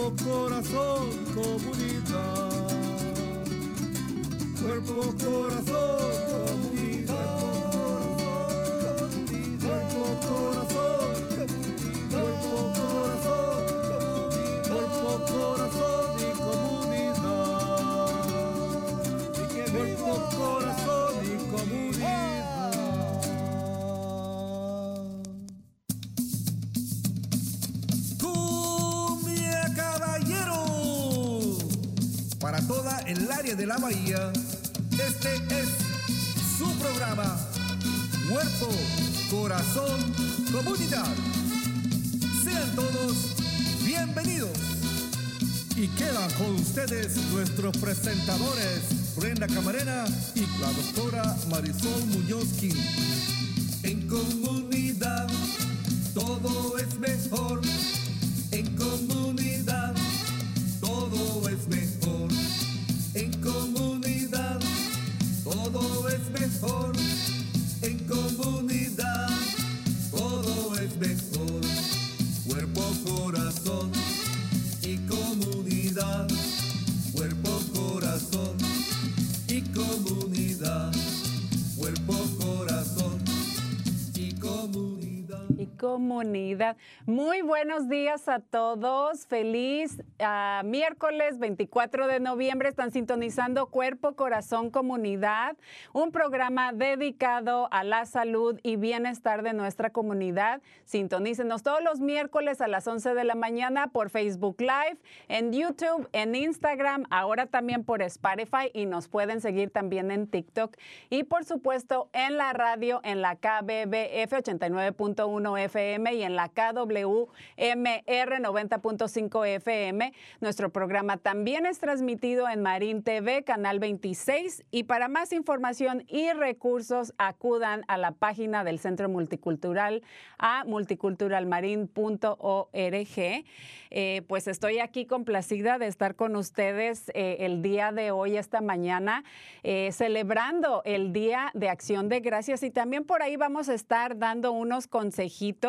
Cuerpo, corazón, comunidad. Cuerpo, corazón, de la bahía, este es su programa. Cuerpo, corazón, comunidad. Sean todos bienvenidos. Y quedan con ustedes nuestros presentadores, Brenda Camarena y la doctora Marisol Muñozki. En comunidad. Muy buenos días a todos. Feliz ah, miércoles 24 de noviembre. Están sintonizando Cuerpo, Corazón, Comunidad, un programa dedicado a la salud y bienestar de nuestra comunidad. Sintonícenos todos los miércoles a las 11 de la mañana por Facebook Live, en YouTube, en Instagram, ahora también por Spotify y nos pueden seguir también en TikTok y por supuesto en la radio en la KBBF 89.1 FM y en la KWMR 90.5 FM. Nuestro programa también es transmitido en Marín TV, Canal 26. Y para más información y recursos, acudan a la página del Centro Multicultural a multiculturalmarin.org. Eh, pues estoy aquí complacida de estar con ustedes eh, el día de hoy, esta mañana, eh, celebrando el Día de Acción de Gracias y también por ahí vamos a estar dando unos consejitos.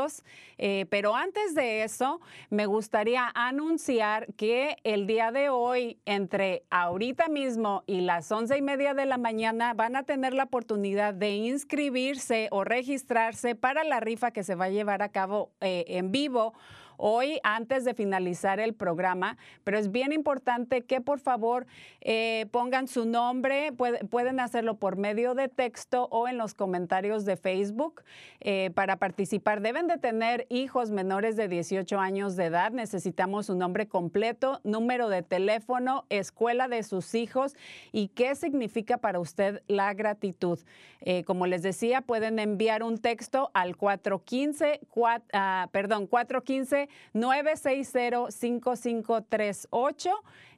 Eh, pero antes de eso, me gustaría anunciar que el día de hoy, entre ahorita mismo y las once y media de la mañana, van a tener la oportunidad de inscribirse o registrarse para la rifa que se va a llevar a cabo eh, en vivo hoy antes de finalizar el programa, pero es bien importante que por favor eh, pongan su nombre, puede- pueden hacerlo por medio de texto o en los comentarios de Facebook eh, para participar. Deben de tener hijos menores de 18 años de edad, necesitamos su nombre completo, número de teléfono, escuela de sus hijos y qué significa para usted la gratitud. Eh, como les decía, pueden enviar un texto al 415, cua- ah, perdón, 415-960-5538.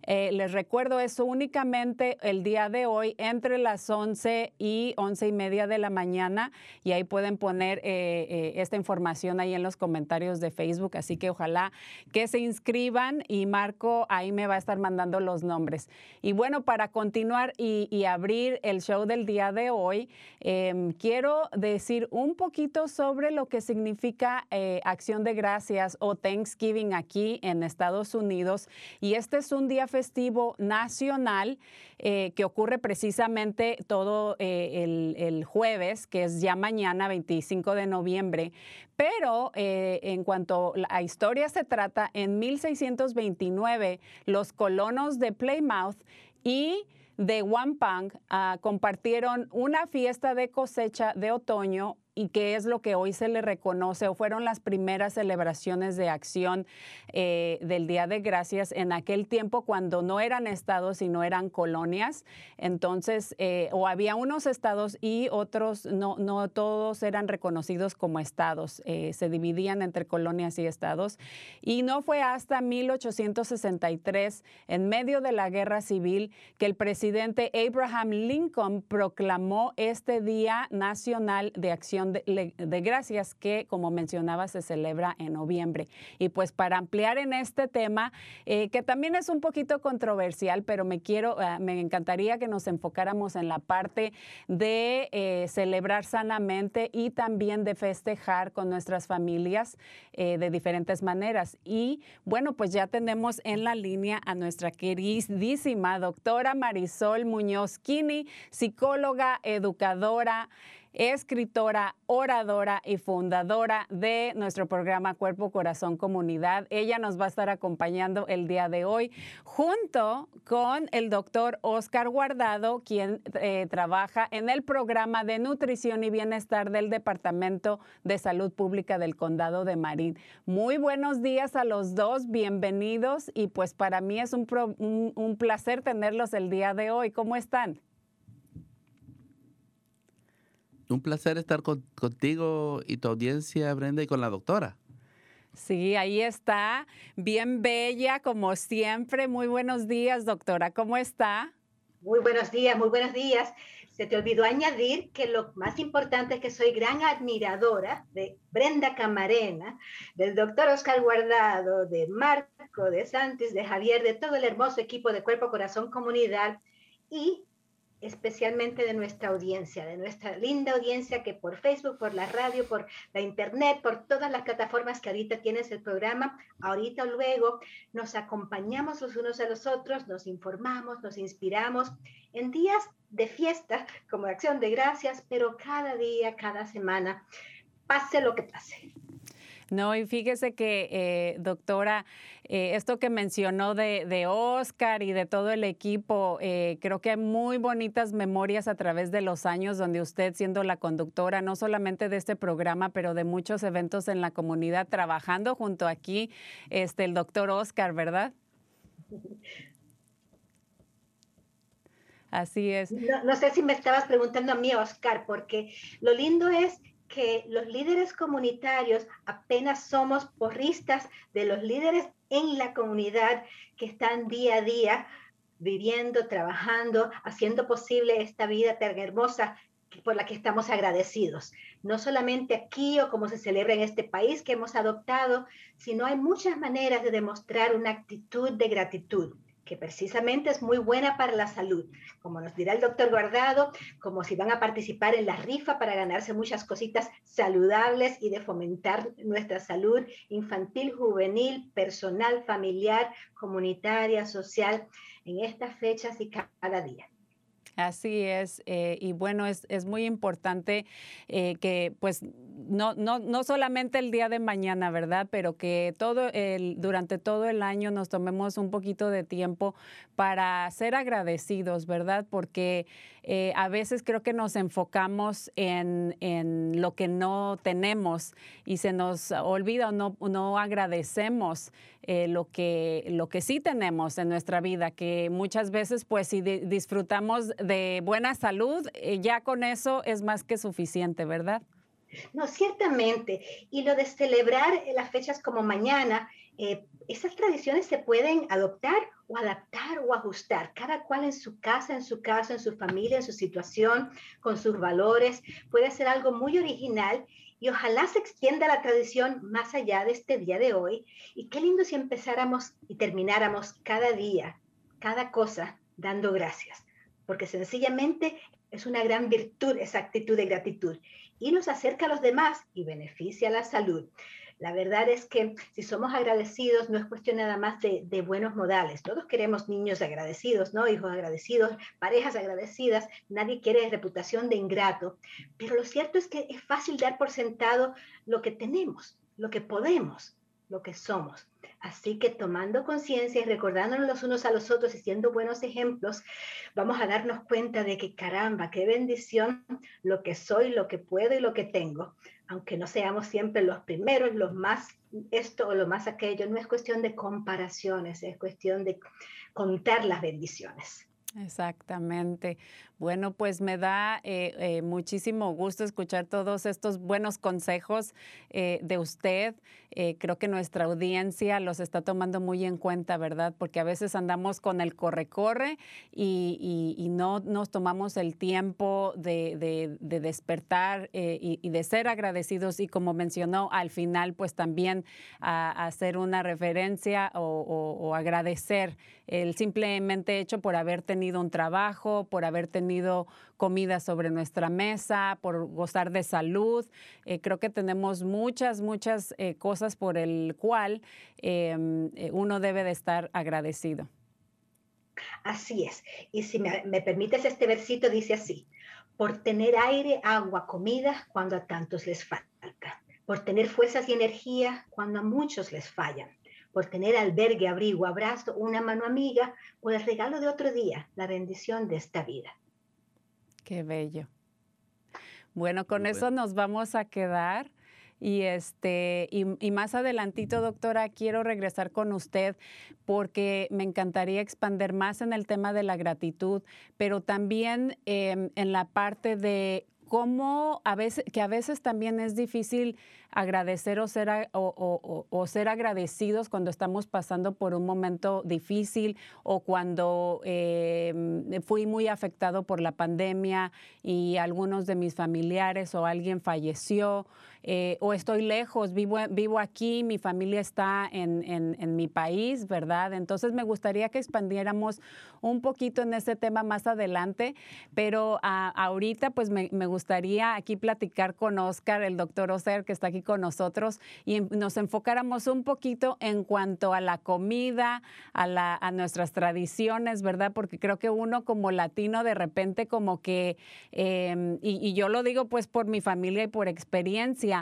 Eh, les recuerdo eso únicamente el día de hoy entre las 11 y 11 y media de la mañana y ahí pueden poner eh, eh, esta información ahí en los comentarios de Facebook, así que ojalá que se inscriban y Marco ahí me va a estar mandando los nombres. Y bueno, para continuar y, y abrir el show del día de hoy, em, quiero decir un poquito sobre lo que significa eh, acción de gracias o Thanksgiving aquí en Estados Unidos. Y este es un día festivo nacional eh, que ocurre precisamente todo eh, el, jueves, que es ya mañana, 25 de noviembre. Pero eh, en cuanto a historia se trata, en 1629 los colonos de Plymouth y de Wampang ah, compartieron una fiesta de cosecha de otoño y que es lo que hoy se le reconoce o fueron las primeras celebraciones de acción eh, del Día de Gracias en aquel tiempo cuando no eran estados y no eran colonias. Entonces, eh, o había unos estados y otros, no, no todos eran reconocidos como estados, eh, se dividían entre colonias y estados. Y no fue hasta 1863, en medio de la guerra civil, que el presidente Abraham Lincoln proclamó este Día Nacional de Acción de, Gracias que, como mencionaba, se celebra en noviembre. Y pues para ampliar en este tema, eh, que también es un poquito controversial, pero me quiero, eh, me encantaría que nos enfocáramos en la parte de eh, celebrar sanamente y también de festejar con nuestras familias de diferentes maneras. Y bueno, pues ya tenemos en la línea a nuestra queridísima doctora Marisol Muñoz Kini, psicóloga, educadora escritora, oradora y fundadora de nuestro programa Cuerpo, Corazón, Comunidad. Ella nos va a estar acompañando el día de hoy junto con el doctor Oscar Guardado, quien eh, trabaja en el programa de nutrición y bienestar del Departamento de Salud Pública del Condado de Marín. Muy buenos días a los dos, bienvenidos y pues para mí es un, un placer tenerlos el día de hoy. ¿Cómo están? Un placer estar contigo y tu audiencia, Brenda, y con la doctora. Sí, ahí está, bien bella como siempre. Muy buenos días, doctora. ¿Cómo está? Muy buenos días, muy buenos días. Se te olvidó añadir que lo más importante es que soy gran admiradora de Brenda Camarena, del doctor Oscar Guardado, de Marco, de Santis, de Javier, de todo el hermoso equipo de Cuerpo, Corazón, Comunidad y especialmente de nuestra audiencia, de nuestra linda audiencia que por Facebook, por la radio, por la internet, por todas las plataformas que ahorita tienes el programa, ahorita o luego nos acompañamos los unos a los otros, nos informamos, nos inspiramos en días de fiesta como acción de gracias, pero cada día, cada semana, pase lo que pase. No, y fíjese que, eh, doctora, eh, esto que mencionó de, Oscar y de todo el equipo, eh, creo que hay muy bonitas memorias a través de los años donde usted, siendo la conductora, no solamente de este programa, pero de muchos eventos en la comunidad, trabajando junto aquí, este, el doctor Oscar, ¿verdad? Así es. No, no, sé si me estabas preguntando a mí, Oscar, porque lo lindo es que los líderes comunitarios apenas somos porristas de los líderes en la comunidad que están día a día viviendo, trabajando, haciendo posible esta vida tan hermosa por la que estamos agradecidos. No solamente aquí o como se celebra en este país que hemos adoptado, sino hay muchas maneras de demostrar una actitud de gratitud que precisamente es muy buena para la salud, como nos dirá el doctor Guardado, como si van a participar en la rifa para ganarse muchas cositas saludables y de fomentar nuestra salud infantil, juvenil, personal, familiar, comunitaria, social, en estas fechas y cada día. Así es, eh, y bueno, es, es muy importante eh, que pues no, no, no solamente el día de mañana, ¿verdad? Pero que todo el, durante todo el año nos tomemos un poquito de tiempo para ser agradecidos, ¿verdad? Porque eh, a veces creo que nos enfocamos en, en, lo que no tenemos y se nos olvida o no, no agradecemos eh, lo, que, lo que sí tenemos en nuestra vida, que muchas veces pues si disfrutamos de buena salud, eh, ya con eso es más que suficiente, ¿verdad? No, ciertamente. Y lo de celebrar las fechas como mañana, eh, esas tradiciones se pueden adoptar o adaptar o ajustar, cada cual en su casa, en su casa, en su familia, en su situación, con sus valores. Puede ser algo muy original y ojalá se extienda la tradición más allá de este día de hoy. Y qué lindo si empezáramos y termináramos cada día, cada cosa, dando gracias, porque sencillamente es una gran virtud esa actitud de gratitud y nos acerca a los demás y beneficia la salud. La verdad es que si somos agradecidos no es cuestión nada más de, buenos modales. Todos queremos niños agradecidos, ¿no? Hijos agradecidos, parejas agradecidas. Nadie quiere reputación de ingrato. Pero lo cierto es que es fácil dar por sentado lo que tenemos, lo que podemos. lo que somos. Así que tomando conciencia y recordándonos los unos a los otros y siendo buenos ejemplos, vamos a darnos cuenta de que caramba, qué bendición lo que soy, lo que puedo y lo que tengo. Aunque no seamos siempre los primeros, los más esto o lo más aquello, no es cuestión de comparaciones, es cuestión de contar las bendiciones. Exactamente. Bueno, pues me da eh, eh, muchísimo gusto escuchar todos estos buenos consejos eh, de usted. creo que nuestra audiencia los está tomando muy en cuenta, ¿verdad? Porque a veces andamos con el corre-corre y, no nos tomamos el tiempo de, despertar y, de ser agradecidos y como mencionó al final, pues también hacer una referencia o, o agradecer el simplemente hecho por haber tenido un trabajo, por haber tenido comida sobre nuestra mesa, por gozar de salud. Eh, creo que tenemos muchas, muchas eh, cosas por el cual em, eh, uno debe de estar agradecido. Así es. Y si me, permites, este versito dice así, por tener aire, agua, comida cuando a tantos les falta, por tener fuerzas y energía cuando a muchos les fallan por tener albergue, abrigo, abrazo, una mano amiga, por el regalo de otro día, la bendición de esta vida. Qué bello. Bueno, con eso nos vamos a quedar. Y, este, y, más adelantito, doctora, quiero regresar con usted porque me encantaría expander más en el tema de la gratitud, pero también em, en la parte de cómo a veces, que a veces también es difícil agradecer o ser, o, ser agradecidos cuando estamos pasando por un momento difícil o cuando em, fui muy afectado por la pandemia y algunos de mis familiares o alguien falleció. Eh, o estoy lejos, vivo, vivo aquí, mi familia está en, mi país, ¿verdad? Entonces me gustaría que expandiéramos un poquito en ese tema más adelante, pero ahorita pues me, me, gustaría aquí platicar con Oscar, el doctor Oser, que está aquí con nosotros y nos enfocáramos un poquito en cuanto a la comida, a, la, a nuestras tradiciones, ¿verdad? Porque creo que uno como latino de repente como que, em, y, yo lo digo pues por mi familia y por experiencia,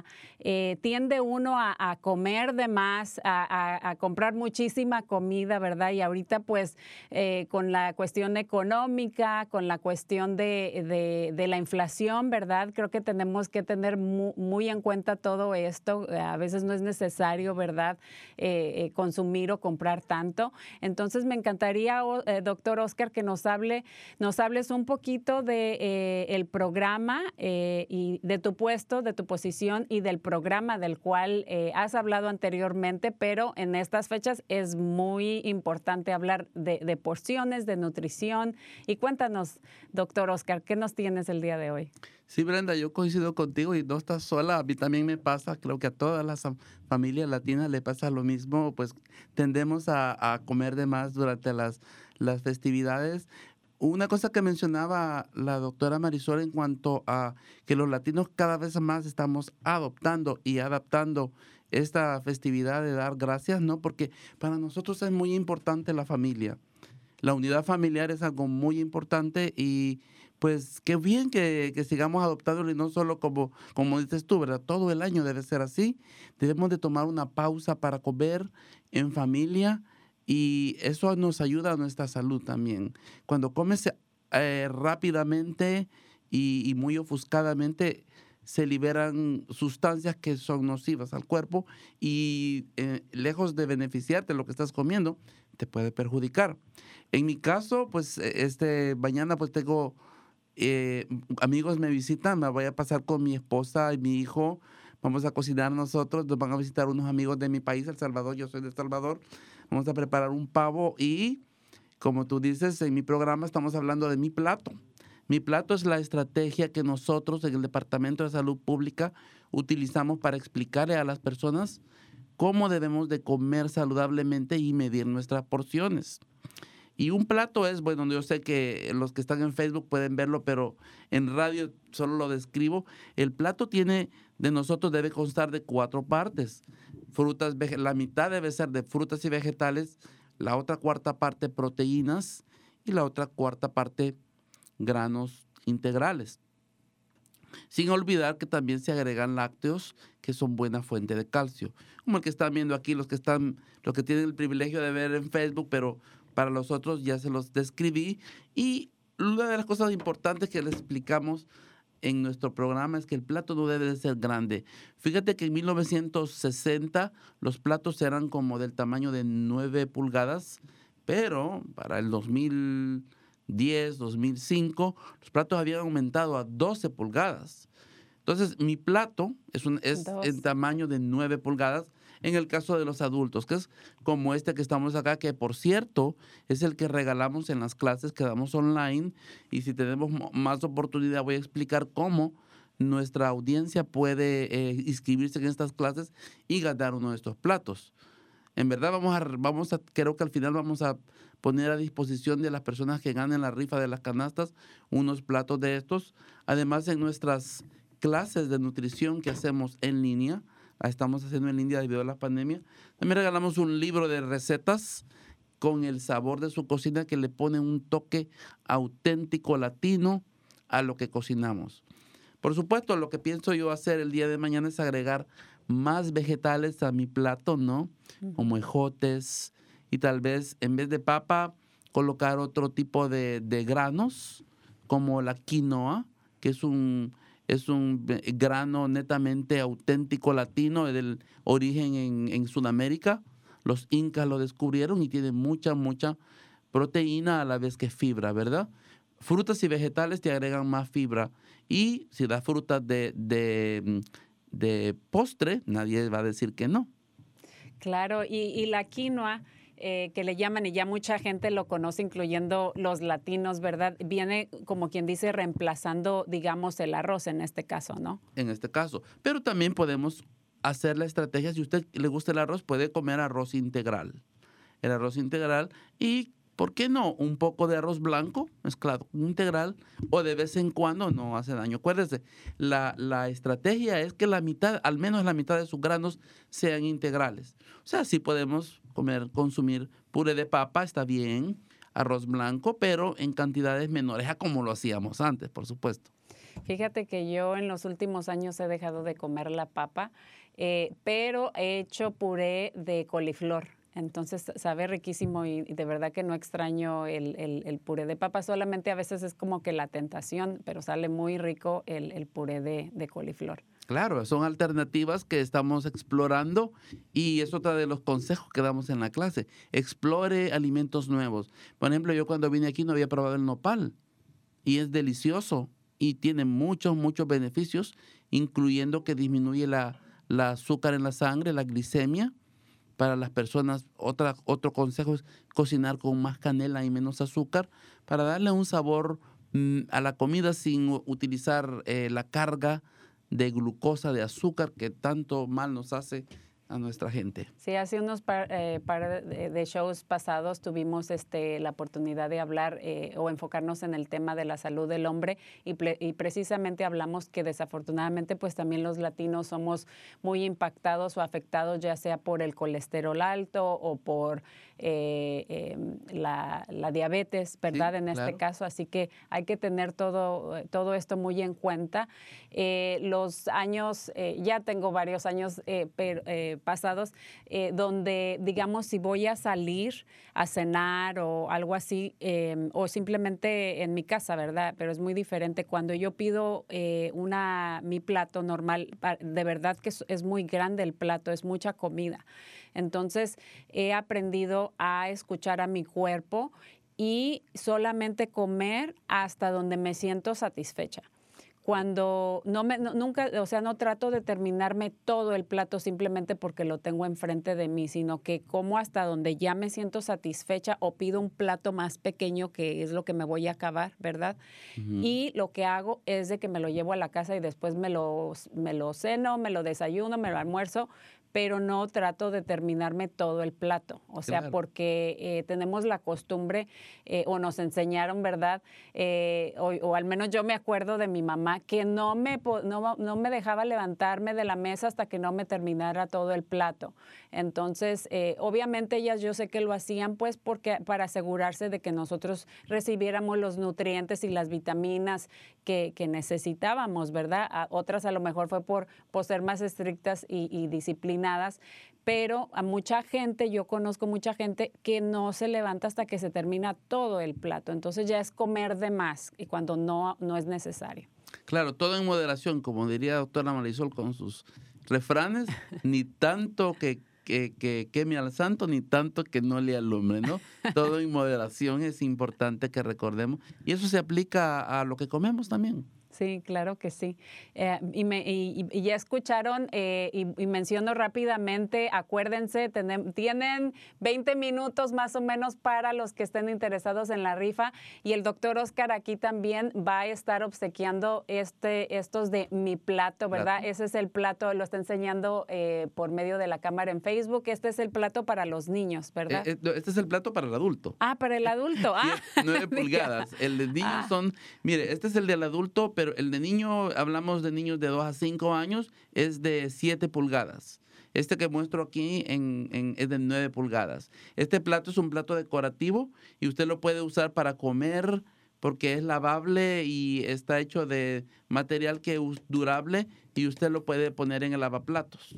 eh, tiende uno a, comer de más, a, comprar muchísima comida, ¿verdad? Y ahorita pues eh, con la cuestión económica, con la cuestión de, la inflación, ¿verdad? Creo que tenemos que tener muy, en cuenta todo esto. A veces no es necesario, ¿verdad?, eh, consumir o comprar tanto. Entonces, me encantaría, doctor Oscar, que nos hable, nos hables un poquito de el programa y de tu puesto, de tu posición y del programa del cual has hablado anteriormente, pero en estas fechas es muy importante hablar de, porciones, de nutrición. Y cuéntanos, doctor Oscar, ¿qué nos tienes el día de hoy? Sí, Brenda, yo coincido contigo y no estás sola. A mí también me pasa, creo que a todas las familias latinas le pasa lo mismo, pues tendemos a, comer de más durante las festividades. Una cosa que mencionaba la doctora Marisol en cuanto a que los latinos cada vez más estamos adoptando y adaptando esta festividad de dar gracias, ¿no? Porque para nosotros es muy importante la familia. La unidad familiar es algo muy importante y pues qué bien que, sigamos adoptándolo y no solo como, como dices tú, ¿verdad? Todo el año debe ser así. Debemos de tomar una pausa para comer en familia y eso nos ayuda a nuestra salud también. Cuando comes eh, rápidamente y, muy ofuscadamente, se liberan sustancias que son nocivas al cuerpo y eh, lejos de beneficiarte lo que estás comiendo, te puede perjudicar. En mi caso, pues e, este mañana pues tengo eh, amigos me visitan, me voy a pasar con mi esposa y mi hijo, vamos a cocinar nosotros, nos van a visitar unos amigos de mi país, El Salvador, yo soy de El Salvador, vamos a preparar un pavo y, como tú dices, en mi programa estamos hablando de mi plato. Mi plato es la estrategia que nosotros en el Departamento de Salud Pública utilizamos para explicarle a las personas cómo debemos de comer saludablemente y medir nuestras porciones. Y un plato es, bueno, yo sé que los que están en Facebook pueden verlo, pero en radio solo lo describo. El plato tiene, de nosotros debe constar de cuatro partes. Frutas, la mitad debe ser de frutas y vegetales, la otra cuarta parte proteínas y la otra cuarta parte granos integrales. Sin olvidar que también se agregan lácteos que son buena fuente de calcio. Como el que están viendo aquí, los que están, los que tienen el privilegio de ver en Facebook, pero para los otros ya se los describí. Y una de las cosas importantes que les explicamos en nuestro programa es que el plato no debe de ser grande. Fíjate que en 1960 los platos eran como del tamaño de 9 pulgadas, pero para el 2010, 2005, los platos habían aumentado a 12 pulgadas. Entonces, mi plato es, un, es en tamaño de 9 pulgadas en el caso de los adultos, que es como este que estamos acá, que por cierto es el que regalamos en las clases que damos online. Y si tenemos más oportunidad, voy a explicar cómo nuestra audiencia puede eh, inscribirse en estas clases y ganar uno de estos platos. En verdad vamos a, vamos a, creo que al final vamos a poner a disposición de las personas que ganen la rifa de las canastas unos platos de estos. Además, en nuestras clases de nutrición que hacemos en línea, estamos haciendo en India debido a la pandemia. También regalamos un libro de recetas con el sabor de su cocina que le pone un toque auténtico latino a lo que cocinamos. Por supuesto, lo que pienso yo hacer el día de mañana es agregar más vegetales a mi plato, ¿no? Como ejotes y tal vez en vez de papa colocar otro tipo de, de granos como la quinoa, que es un es un grano netamente auténtico latino del origen en, Sudamérica. Los incas lo descubrieron y tiene mucha, mucha proteína a la vez que fibra, ¿verdad? Frutas y vegetales te agregan más fibra. Y si das frutas de, de, de postre, nadie va a decir que no. Claro, y, y la quinoa eh, que le llaman y ya mucha gente lo conoce, incluyendo los latinos, ¿verdad? Viene, como quien dice, reemplazando, digamos, el arroz en este caso, ¿no? En este caso. Pero también podemos hacer la estrategia, si usted le gusta el arroz, puede comer arroz integral. El arroz integral y ¿por qué no? Un poco de arroz blanco mezclado con integral o de vez en cuando no hace daño. Acuérdese, la, la, estrategia es que la mitad, al menos la mitad de sus granos sean integrales. O sea, sí podemos comer, consumir puré de papa, está bien, arroz blanco, pero en cantidades menores a como lo hacíamos antes, por supuesto. Fíjate que yo en los últimos años he dejado de comer la papa, eh, pero he hecho puré de coliflor. Entonces sabe riquísimo y, de verdad que no extraño el, puré de papa, solamente a veces es como que la tentación, pero sale muy rico el, puré de coliflor. Claro, son alternativas que estamos explorando y es otra de los consejos que damos en la clase. Explore alimentos nuevos. Por ejemplo, yo cuando vine aquí no había probado el nopal y es delicioso y tiene muchos, muchos beneficios, incluyendo que disminuye la, azúcar en la sangre, la glicemia. Para las personas, otra, otro consejo es cocinar con más canela y menos azúcar para darle un sabor mm, a la comida sin utilizar eh, la carga de glucosa, de azúcar que tanto mal nos hace a nuestra gente. Sí, hace unos par, eh, de, shows pasados tuvimos este, la oportunidad de hablar eh, o enfocarnos en el tema de la salud del hombre y, y, precisamente hablamos que desafortunadamente pues también los latinos somos muy impactados o afectados ya sea por el colesterol alto o por eh, em, la, diabetes, ¿verdad? en este caso, así que hay que tener todo, todo esto muy en cuenta. los años, ya tengo varios años pero, pasados, eh, donde, digamos, si voy a salir a cenar o algo así, em, o simplemente en mi casa, ¿verdad? Pero es muy diferente. Cuando yo pido eh, una, mi plato normal, de verdad que es, muy grande el plato, es mucha comida. Entonces, he aprendido a escuchar a mi cuerpo y solamente comer hasta donde me siento satisfecha cuando no me, nunca, o sea, no trato de terminarme todo el plato simplemente porque lo tengo enfrente de mí, sino que como hasta donde ya me siento satisfecha o pido un plato más pequeño que es lo que me voy a acabar, ¿verdad? Y lo que hago es de que me lo llevo a la casa y después me lo, me lo ceno, me lo desayuno, me lo almuerzo, pero no trato de terminarme todo el plato. O sea, porque eh, tenemos la costumbre eh, o nos enseñaron, ¿verdad? Eh, o, al menos yo me acuerdo de mi mamá que no me, no, no me dejaba levantarme de la mesa hasta que no me terminara todo el plato. Entonces, obviamente ellas yo sé que lo hacían pues porque para asegurarse de que nosotros recibiéramos los nutrientes y las vitaminas que, necesitábamos, ¿verdad? otras a lo mejor fue por, por ser más estrictas y, y disciplinadas, pero a mucha gente, yo conozco mucha gente que no se levanta hasta que se termina todo el plato. Entonces ya es comer de más y cuando no, no es necesario. Claro, todo en moderación, como diría doctora Marisol con sus refranes, ni tanto que, que, queme al santo, ni tanto que no le alumbre, ¿no? Todo en moderación es importante que recordemos. Y eso se aplica a lo que comemos también. Sí, claro que sí. Eh, y, me, y, ya escucharon, eh, y, menciono rápidamente, acuérdense, tienen 20 minutos más o menos para los que estén interesados en la rifa. Y el doctor Oscar aquí también va a estar obsequiando este, estos de mi plato, ¿verdad? Ese es el plato, lo está enseñando eh, por medio de la cámara en Facebook. Este es el plato para los niños, ¿verdad? este es el plato para el adulto. Ah, para el adulto. Ah, 9 pulgadas. El de niños ah. son, mire, este es el del adulto, pero el de niño, hablamos de niños de 2 a 5 años, es de 7 pulgadas. Este que muestro aquí en, es de 9 pulgadas. Este plato es un plato decorativo y usted lo puede usar para comer porque es lavable y está hecho de material que es durable y usted lo puede poner en el lavaplatos.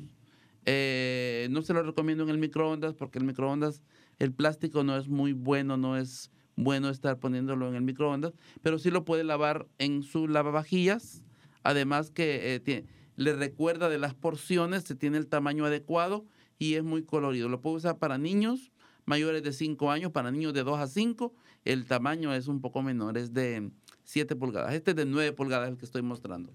Eh, no se lo recomiendo en el microondas porque el microondas, el plástico no es muy bueno, no es bueno estar poniéndolo en el microondas, pero sí lo puede lavar en su lavavajillas, además que eh, le recuerda de las porciones, se tiene el tamaño adecuado y es muy colorido. Lo puede usar para niños mayores de 5 años, para niños de 2 a 5, el tamaño es un poco menor, es de 7 pulgadas. Este es de 9 pulgadas el que estoy mostrando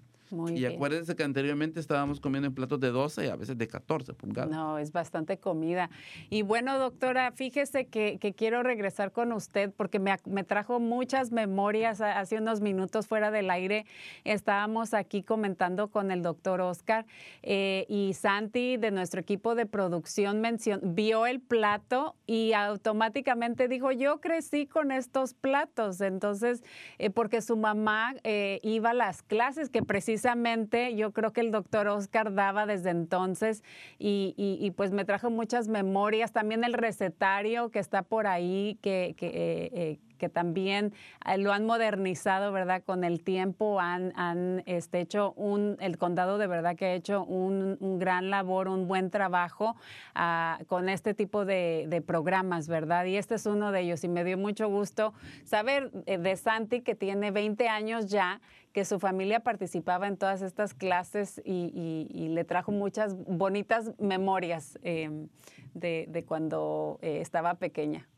y acuérdense que anteriormente estábamos comiendo en platos de 12 y a veces de 14 pulgadas. No, es bastante comida. Y bueno, doctora, fíjese que, quiero regresar con usted porque me, trajo muchas memorias hace unos minutos fuera del aire. Estábamos aquí comentando con el doctor Oscar eh, y Santi de nuestro equipo de producción vio el plato y automáticamente dijo, yo crecí con estos platos. Entonces, eh, porque su mamá eh, iba a las clases que precisamente precisamente yo creo que el doctor Oscar daba desde entonces y, pues me trajo muchas memorias, también el recetario que está por ahí, que, que eh, eh, también eh, lo han modernizado, ¿verdad? Con el tiempo han, han este, hecho un, el condado de verdad que ha hecho un, gran labor, un buen trabajo ah, con este tipo de, programas, ¿verdad? Y este es uno de ellos y me dio mucho gusto saber de Santi que tiene 20 años ya que su familia participaba en todas estas clases y, le trajo muchas bonitas memorias em, de, cuando eh, estaba pequeña.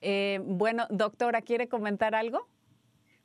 Eh, bueno, doctora, ¿quiere comentar algo?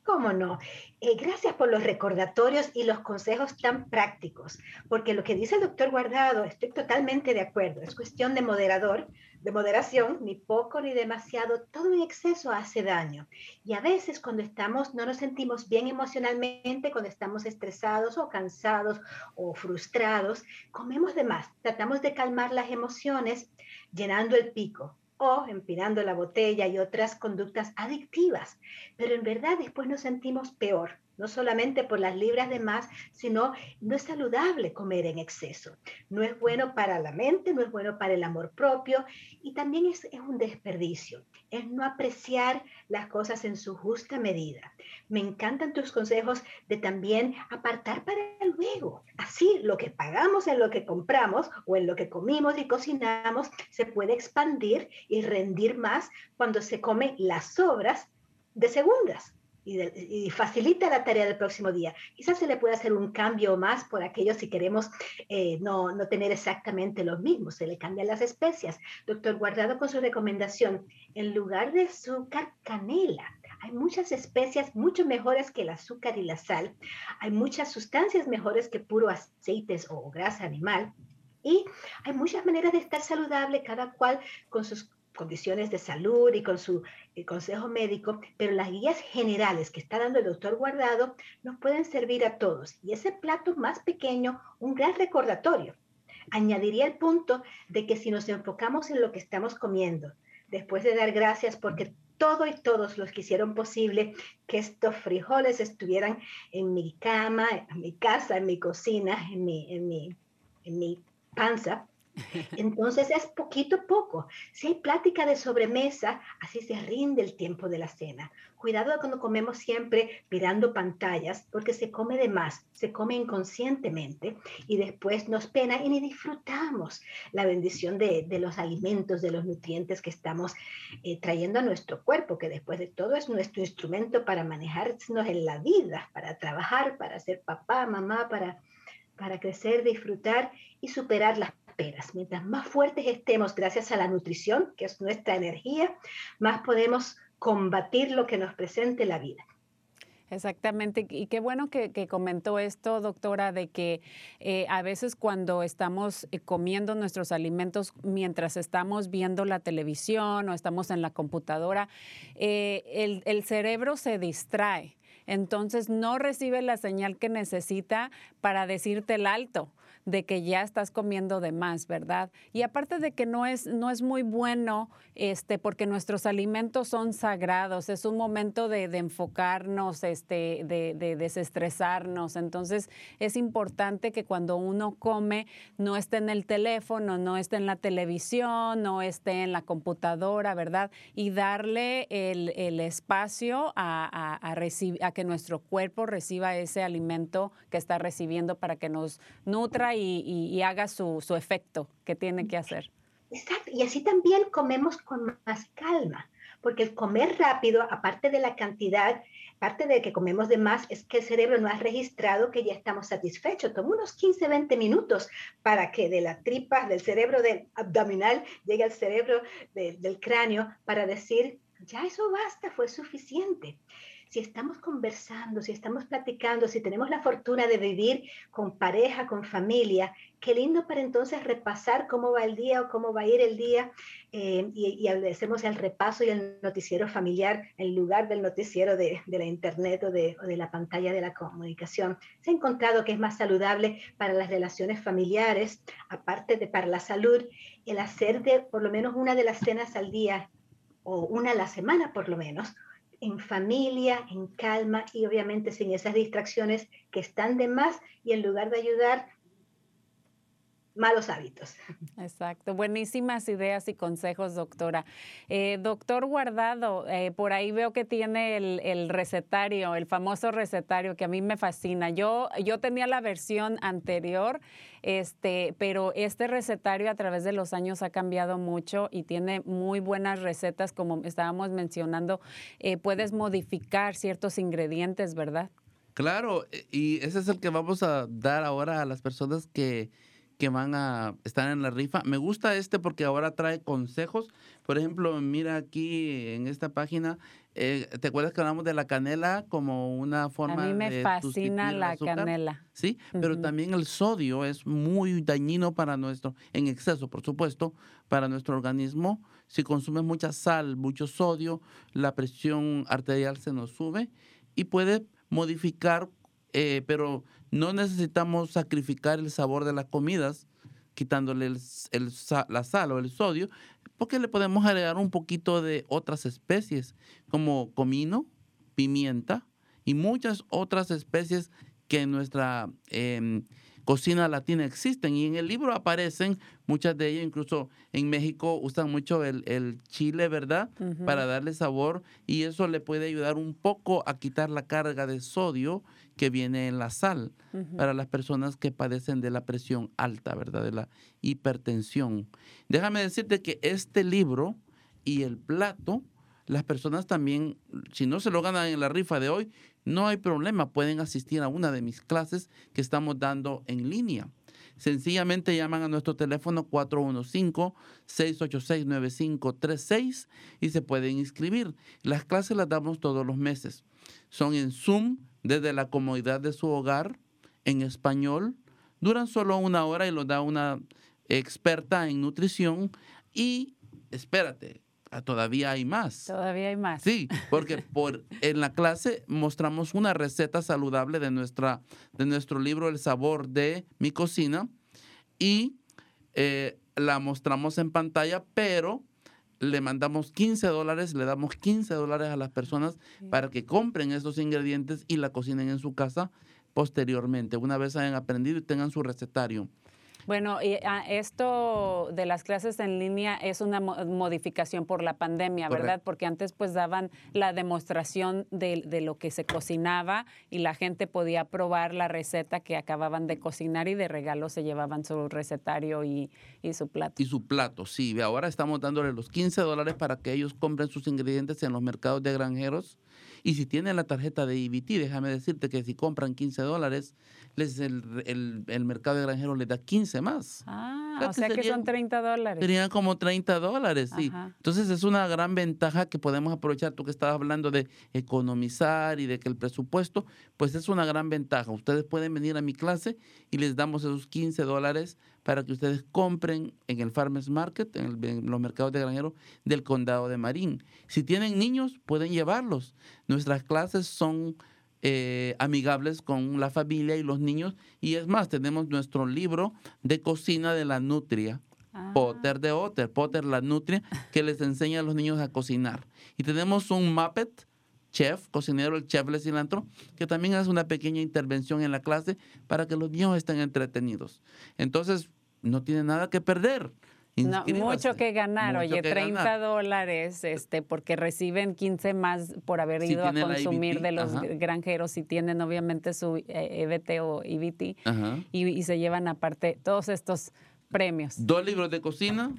¿Cómo no? Eh, gracias por los recordatorios y los consejos tan prácticos, porque lo que dice el doctor Guardado, estoy totalmente de acuerdo, es cuestión de moderador, de moderación, ni poco ni demasiado, todo en exceso hace daño. Y a veces cuando estamos, no nos sentimos bien emocionalmente, cuando estamos estresados o cansados o frustrados, comemos de más, tratamos de calmar las emociones llenando el pico, o empinando la botella y otras conductas adictivas. Pero en verdad después nos sentimos peor no solamente por las libras de más, sino no es saludable comer en exceso. No es bueno para la mente, no es bueno para el amor propio y también es, un desperdicio. Es no apreciar las cosas en su justa medida. Me encantan tus consejos de también apartar para luego. Así lo que pagamos en lo que compramos o en lo que comimos y cocinamos se puede expandir y rendir más cuando se come las sobras de segundas y, facilita la tarea del próximo día. Quizás se le puede hacer un cambio más por aquello si queremos eh, no, no, tener exactamente lo mismo, se le cambian las especias. Doctor Guardado con su recomendación, en lugar de azúcar, canela. Hay muchas especias mucho mejores que el azúcar y la sal. Hay muchas sustancias mejores que puro aceites o grasa animal. Y hay muchas maneras de estar saludable, cada cual con sus condiciones de salud y con su eh, consejo médico, pero las guías generales que está dando el doctor Guardado nos pueden servir a todos. Y ese plato más pequeño, un gran recordatorio. Añadiría el punto de que si nos enfocamos en lo que estamos comiendo, después de dar gracias porque todo y todos los que hicieron posible que estos frijoles estuvieran en mi cama, en mi casa, en mi cocina, en mi, en mi, en mi panza, entonces es poquito a poco. Si hay plática de sobremesa, así se rinde el tiempo de la cena. Cuidado cuando comemos siempre mirando pantallas, porque se come de más, se come inconscientemente y después nos pena y ni disfrutamos la bendición de, los alimentos, de los nutrientes que estamos eh, trayendo a nuestro cuerpo, que después de todo es nuestro instrumento para manejarnos en la vida, para trabajar, para ser papá, mamá, para, para crecer, disfrutar y superar las Mientras más fuertes estemos gracias a la nutrición, que es nuestra energía, más podemos combatir lo que nos presente la vida. Exactamente. Y qué bueno que, comentó esto, doctora, de que eh, a veces cuando estamos eh, comiendo nuestros alimentos mientras estamos viendo la televisión o estamos en la computadora, eh, el, el cerebro se distrae. Entonces no recibe la señal que necesita para decirte el alto de que ya estás comiendo de más, ¿verdad? Y aparte de que no es, no es muy bueno, este, porque nuestros alimentos son sagrados, es un momento de, enfocarnos, este, de, desestresarnos. Entonces es importante que cuando uno come no esté en el teléfono, no esté en la televisión, no esté en la computadora, ¿verdad? Y darle el, espacio a, a, a que nuestro cuerpo reciba ese alimento que está recibiendo para que nos nutra y, haga su, efecto que tiene que hacer. Exacto, y así también comemos con más calma, porque el comer rápido, aparte de la cantidad, aparte de que comemos de más, es que el cerebro no ha registrado que ya estamos satisfechos. Toma unos 15, 20 minutos para que de la tripa, del cerebro del abdominal, llegue al cerebro del cráneo para decir, ya eso basta, fue suficiente si estamos conversando, si estamos platicando, si tenemos la fortuna de vivir con pareja, con familia, qué lindo para entonces repasar cómo va el día o cómo va a ir el día eh, y, hacemos el repaso y el noticiero familiar en lugar del noticiero de, la internet o de, o de la pantalla de la comunicación. Se ha encontrado que es más saludable para las relaciones familiares, aparte de para la salud, el hacer de por lo menos una de las cenas al día o una a la semana por lo menos, en familia, en calma y obviamente sin esas distracciones que están de más y en lugar de ayudar, malos hábitos. Exacto, buenísimas ideas y consejos, doctora. Eh, doctor Guardado, eh, por ahí veo que tiene el, recetario, el famoso recetario que a mí me fascina. Yo, yo tenía la versión anterior, este, pero este recetario a través de los años ha cambiado mucho y tiene muy buenas recetas, como estábamos mencionando. Eh, puedes modificar ciertos ingredientes, ¿verdad? Claro, y ese es el que vamos a dar ahora a las personas que que van a estar en la rifa. Me gusta este porque ahora trae consejos. Por ejemplo, mira aquí en esta página, eh, ¿te acuerdas que hablamos de la canela como una forma de... A mí me fascina la canela. Sí, pero también el sodio es muy dañino para nuestro, en exceso, por supuesto, para nuestro organismo. Si consumes mucha sal, mucho sodio, la presión arterial se nos sube y puede modificar, eh, pero no necesitamos sacrificar el sabor de las comidas quitándole el, la sal o el sodio, porque le podemos agregar un poquito de otras especies como comino, pimienta y muchas otras especies que en nuestra em, cocina latina existen. Y en el libro aparecen muchas de ellas, incluso en México usan mucho el, chile, ¿verdad? Para darle sabor y eso le puede ayudar un poco a quitar la carga de sodio que viene en la sal para las personas que padecen de la presión alta, ¿verdad? De la hipertensión. Déjame decirte que este libro y el plato, las personas también, si no se lo ganan en la rifa de hoy, no hay problema, pueden asistir a una de mis clases que estamos dando en línea. Sencillamente llaman a nuestro teléfono 415-686-9536 y se pueden inscribir. Las clases las damos todos los meses. Son en Zoom desde la comodidad de su hogar en español. Duran solo una hora y lo da una experta en nutrición y espérate, todavía hay más. Todavía hay más. Sí, porque por, en la clase mostramos una receta saludable de, nuestra, de nuestro libro El sabor de mi cocina y eh, la mostramos en pantalla, pero le mandamos 15 dólares, le damos 15 dólares a las personas para que compren esos ingredientes y la cocinen en su casa posteriormente, una vez hayan aprendido y tengan su recetario. Bueno, y, ah, esto de las clases en línea es una mo- modificación por la pandemia, ¿verdad? Porque antes pues daban la demostración de, de lo que se cocinaba y la gente podía probar la receta que acababan de cocinar y de regalo se llevaban su recetario y, y su plato. Y su plato, sí. Ahora estamos dándole los 15 dólares para que ellos compren sus ingredientes en los mercados de granjeros. Y si tienen la tarjeta de EBT, déjame decirte que si compran 15 dólares, les el, el- el mercado de granjeros les da 15 más. Ah, o que sea que serían- son 30 dólares. Serían como 30 dólares, sí. Entonces es una gran ventaja que podemos aprovechar. Tú que estabas hablando de economizar y de que el presupuesto, pues es una gran ventaja. Ustedes pueden venir a mi clase y les damos esos 15 dólares para que ustedes compren en el Farmers Market, en, el- en los mercados de granjeros del condado de Marín. Si tienen niños, pueden llevarlos. Nuestras clases son eh, amigables con la familia y los niños. Y es más, tenemos nuestro libro de cocina de la nutria. Ah, Potter de Otter, Potter la nutria, que les enseña a los niños a cocinar. Y tenemos un Muppet, chef, cocinero, el chef de cilantro, que también hace una pequeña intervención en la clase para que los niños estén entretenidos. Entonces, no tiene nada que perder. No, mucho que ganar, Mucho oye, que 30 ganar. dólares, este, porque reciben 15 más por haber Si ido a consumir EBT, de los ajá. granjeros y tienen obviamente su eh, EBT o EBT Ajá. y, y se llevan aparte todos estos premios. Dos libros de cocina,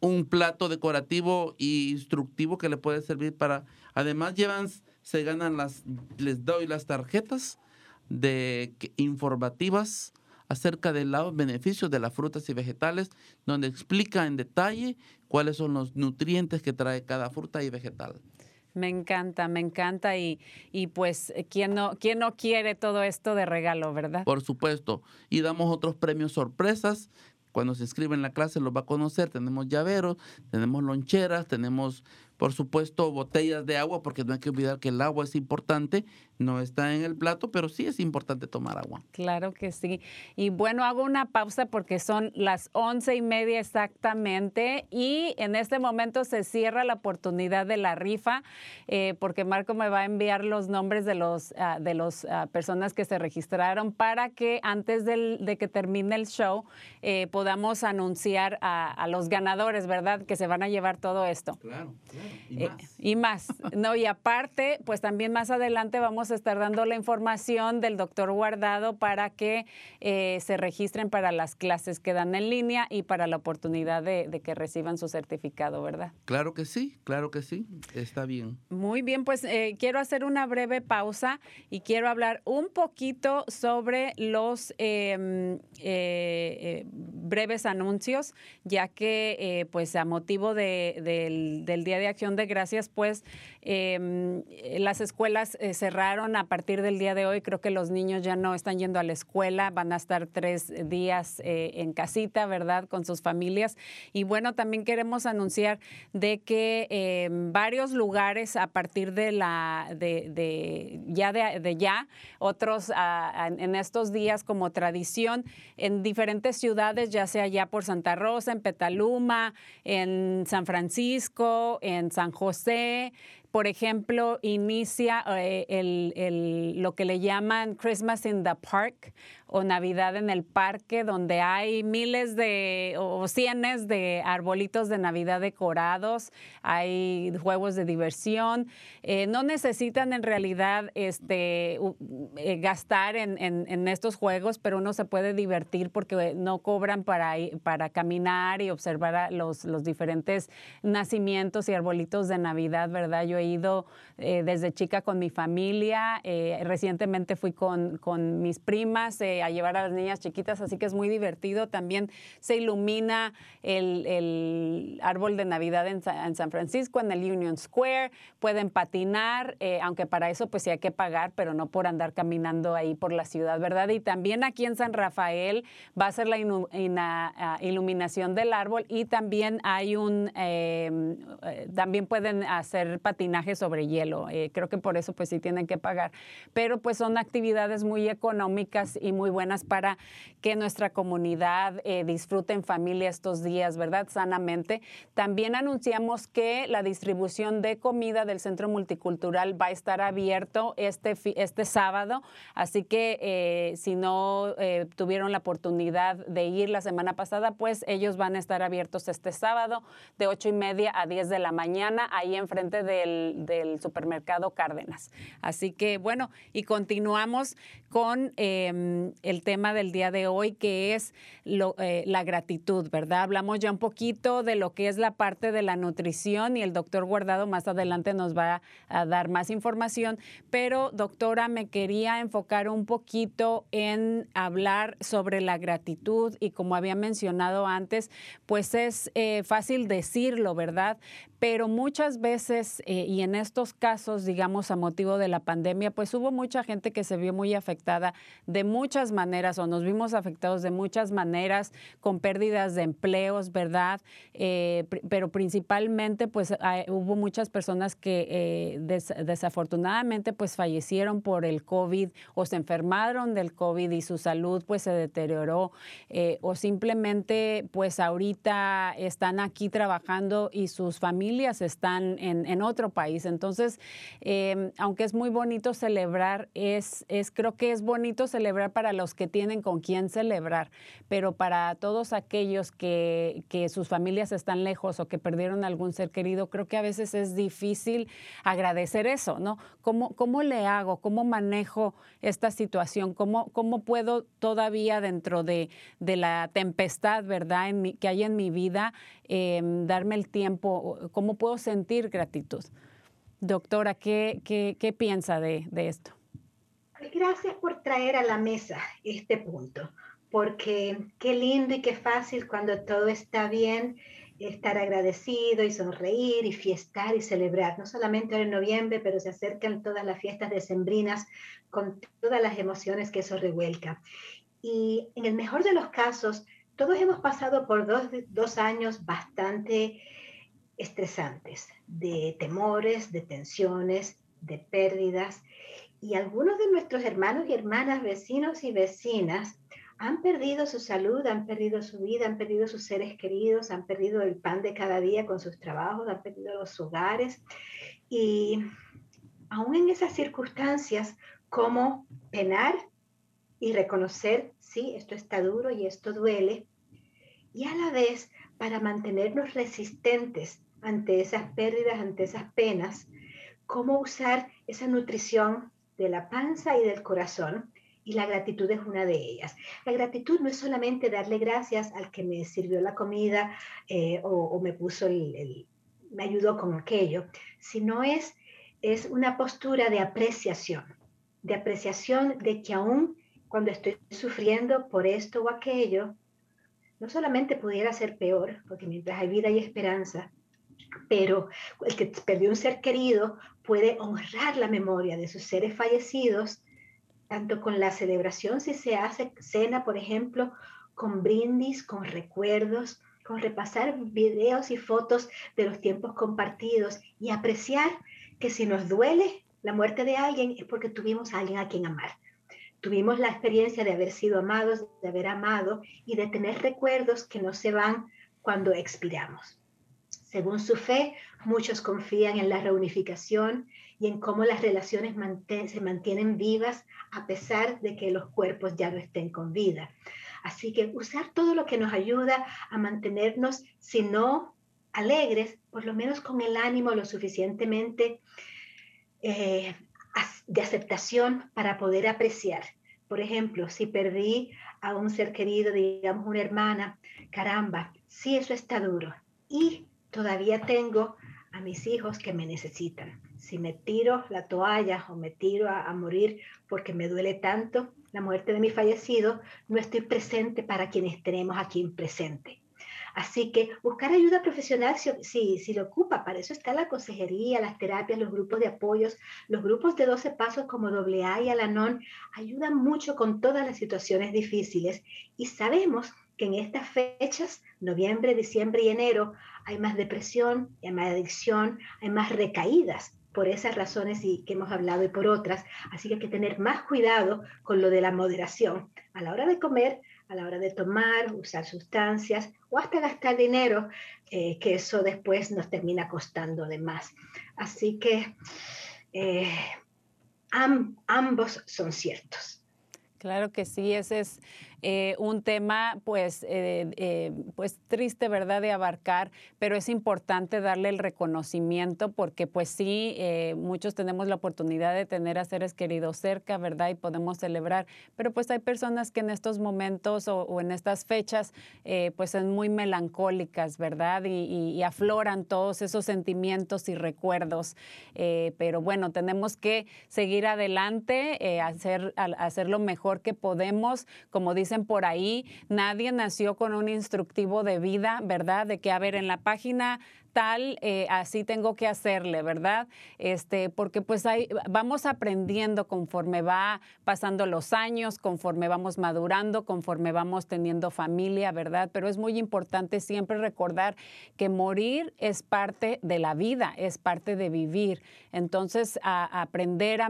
un plato decorativo y instructivo que le puede servir para. Además, llevan, se ganan las, les doy las tarjetas de informativas acerca de los beneficios de las frutas y vegetales, donde explica en detalle cuáles son los nutrientes que trae cada fruta y vegetal. Me encanta, me encanta y, y pues ¿quién no, quién no quiere todo esto de regalo, verdad? Por supuesto. Y damos otros premios sorpresas. Cuando se inscribe en la clase los va a conocer. Tenemos llaveros, tenemos loncheras, tenemos, por supuesto, botellas de agua, porque no hay que olvidar que el agua es importante. No está en el plato, pero sí es importante tomar agua. Claro que sí. Y bueno, hago una pausa porque son las once y media exactamente y en este momento se cierra la oportunidad de la rifa eh, porque Marco me va a enviar los nombres de los ah, de los ah, personas que se registraron para que antes del- de que termine el show eh, podamos anunciar a, a los ganadores, ¿verdad? Que se van a llevar todo esto. Claro, claro. Eh, y más. No, y aparte, pues también más adelante vamos a estar dando la información del doctor Guardado para que eh, se registren para las clases que dan en línea y para la oportunidad de, de que reciban su certificado, ¿verdad? Claro que sí, claro que sí. Está bien. Muy bien, pues eh, quiero hacer una breve pausa y quiero hablar un poquito sobre los em, eh, breves anuncios, ya que pues a motivo de- del, del Día de Acción de Gracias, pues em, las escuelas eh, a partir del día de hoy. Creo que los niños ya no están yendo a la escuela, van a estar tres días eh, en casita, ¿verdad? Con sus familias. Y bueno, también queremos anunciar de que eh, varios lugares a partir de la de, ya de, ya, otros ah, en estos días como tradición en diferentes ciudades, ya sea ya por Santa Rosa, en Petaluma, en San Francisco, en San José. Por ejemplo, inicia eh, el- el- lo que le llaman Christmas in the Park o Navidad en el Parque, donde hay miles de o cienes de arbolitos de Navidad decorados, hay juegos de diversión. Eh, no necesitan en realidad este, eh, gastar en, en- estos juegos, pero uno se puede divertir porque no cobran para, para caminar y observar los, los diferentes nacimientos y arbolitos de Navidad, ¿verdad? Yo he ido eh, desde chica con mi familia. Recientemente fui con, con mis primas a llevar a las niñas chiquitas, así que es muy divertido. También se ilumina el, el árbol de Navidad en, Sa- en San Francisco, en el Union Square. Pueden patinar, eh, aunque para eso pues sí hay que pagar, pero no por andar caminando ahí por la ciudad, ¿verdad? Y también aquí en San Rafael va a ser la ah, iluminación del árbol y también hay un, eh, eh, también pueden hacer patinaje sobre hielo. Eh, creo que por eso pues sí tienen que pagar. Pero pues son actividades muy económicas y muy buenas para que nuestra comunidad eh, disfrute en familia estos días, ¿verdad? Sanamente. También anunciamos que la distribución de comida del Centro Multicultural va a estar abierto este, este sábado. Así que eh, si no eh, tuvieron la oportunidad de ir la semana pasada, pues ellos van a estar abiertos este sábado de 8 y media a 10 de la mañana, ahí enfrente del, del supermercado Cárdenas. Así que bueno, y continuamos con eh, el tema del día de hoy, que es eh, la gratitud, ¿verdad? Hablamos ya un poquito de lo que es la parte de la nutrición y el doctor Guardado más adelante nos va a dar más información, pero doctora, me quería enfocar un poquito en hablar sobre la gratitud y como había mencionado antes, pues es eh, fácil decirlo, ¿verdad? Pero muchas veces, eh, y en estos casos, digamos, a motivo de la pandemia, pues hubo mucha gente que se vio muy afectada de muchas maneras o nos vimos afectados de muchas maneras con pérdidas de empleos, ¿verdad? Eh, pero principalmente, pues hay- hubo muchas personas que eh, des- desafortunadamente, pues fallecieron por el COVID o se enfermaron del COVID y su salud, pues se deterioró eh, o simplemente, pues ahorita están aquí trabajando y sus familias están en, en otro país. Entonces, eh, aunque es muy bonito celebrar, es, es creo que es bonito celebrar para los que tienen con quién celebrar, pero para todos aquellos que, que sus familias están lejos o que perdieron algún ser querido, creo que a veces es difícil agradecer eso, ¿no? ¿Cómo, cómo le hago? ¿Cómo manejo esta situación? ¿Cómo, cómo puedo todavía dentro de, de la tempestad, ¿verdad?, que hay en mi vida, eh, darme el tiempo, ¿cómo puedo sentir gratitud? Doctora, ¿qué, qué, qué piensa de, de esto? Gracias por traer a la mesa este punto, porque qué lindo y qué fácil cuando todo está bien estar agradecido y sonreír y fiestar y celebrar, no solamente en noviembre, pero se acercan todas las fiestas decembrinas con todas las emociones que eso revuelca. Y en el mejor de los casos, todos hemos pasado por dos, dos años bastante estresantes, de temores, de tensiones, de pérdidas. Y algunos de nuestros hermanos y hermanas, vecinos y vecinas, han perdido su salud, han perdido su vida, han perdido sus seres queridos, han perdido el pan de cada día con sus trabajos, han perdido los hogares. Y aún en esas circunstancias, cómo penar y reconocer, sí, esto está duro y esto duele, y a la vez para mantenernos resistentes ante esas pérdidas, ante esas penas, cómo usar esa nutrición de la panza y del corazón, y la gratitud es una de ellas. La gratitud no es solamente darle gracias al que me sirvió la comida eh, o, me puso el, el, me ayudó con aquello, sino es, es una postura de apreciación, de apreciación de que aún cuando estoy sufriendo por esto o aquello, no solamente pudiera ser peor, porque mientras hay vida y esperanza, pero el que perdió un ser querido puede honrar la memoria de sus seres fallecidos, tanto con la celebración, si se hace cena, por ejemplo, con brindis, con recuerdos, con repasar videos y fotos de los tiempos compartidos y apreciar que si nos duele la muerte de alguien es porque tuvimos a alguien a quien amar. Tuvimos la experiencia de haber sido amados, de haber amado y de tener recuerdos que no se van cuando expiramos. Según su fe, muchos confían en la reunificación y en cómo las relaciones se mantienen vivas a pesar de que los cuerpos ya no estén con vida. Así que usar todo lo que nos ayuda a mantenernos, si no alegres, por lo menos con el ánimo lo suficientemente eh, de aceptación para poder apreciar. Por ejemplo, si perdí a un ser querido, digamos una hermana, caramba, sí, eso está duro. Y todavía tengo a mis hijos que me necesitan. si me tiro la toalla o me tiro a, morir porque me duele tanto la muerte de mi fallecido, no estoy presente para quienes tenemos aquí presente. Así que buscar ayuda profesional si, si, si, lo ocupa, para eso está la consejería, las terapias, los grupos de apoyos, los grupos de 12 pasos como AA y Alanon ayudan mucho con todas las situaciones difíciles y sabemos que en estas fechas, noviembre, diciembre y enero, hay más depresión, hay más adicción, hay más recaídas por esas razones y que hemos hablado y por otras. Así que hay que tener más cuidado con lo de la moderación. A la hora de comer, a la hora de tomar, usar sustancias o hasta gastar dinero, eh, que eso después nos termina costando de más. Así que eh, ambos son ciertos. Claro que sí, ese es eh, un tema pues, eh, eh, pues triste, ¿verdad?, de abarcar, pero es importante darle el reconocimiento porque pues sí, muchos tenemos la oportunidad de tener a seres queridos cerca, ¿verdad?, y podemos celebrar, pero pues hay personas que en estos momentos o, en estas fechas pues son muy melancólicas, ¿verdad?, y, afloran todos esos sentimientos y recuerdos, pero bueno, tenemos que seguir adelante, hacer, hacer lo mejor que podemos, como dice por ahí, nadie nació con un instructivo de vida, ¿verdad? De que, a ver, en la página tal, eh, así tengo que hacerle, ¿verdad? Este, porque pues ahí vamos aprendiendo conforme va pasando los años, conforme vamos madurando, conforme vamos teniendo familia, ¿verdad? Pero es muy importante siempre recordar que morir es parte de la vida, es parte de vivir. Entonces, aprender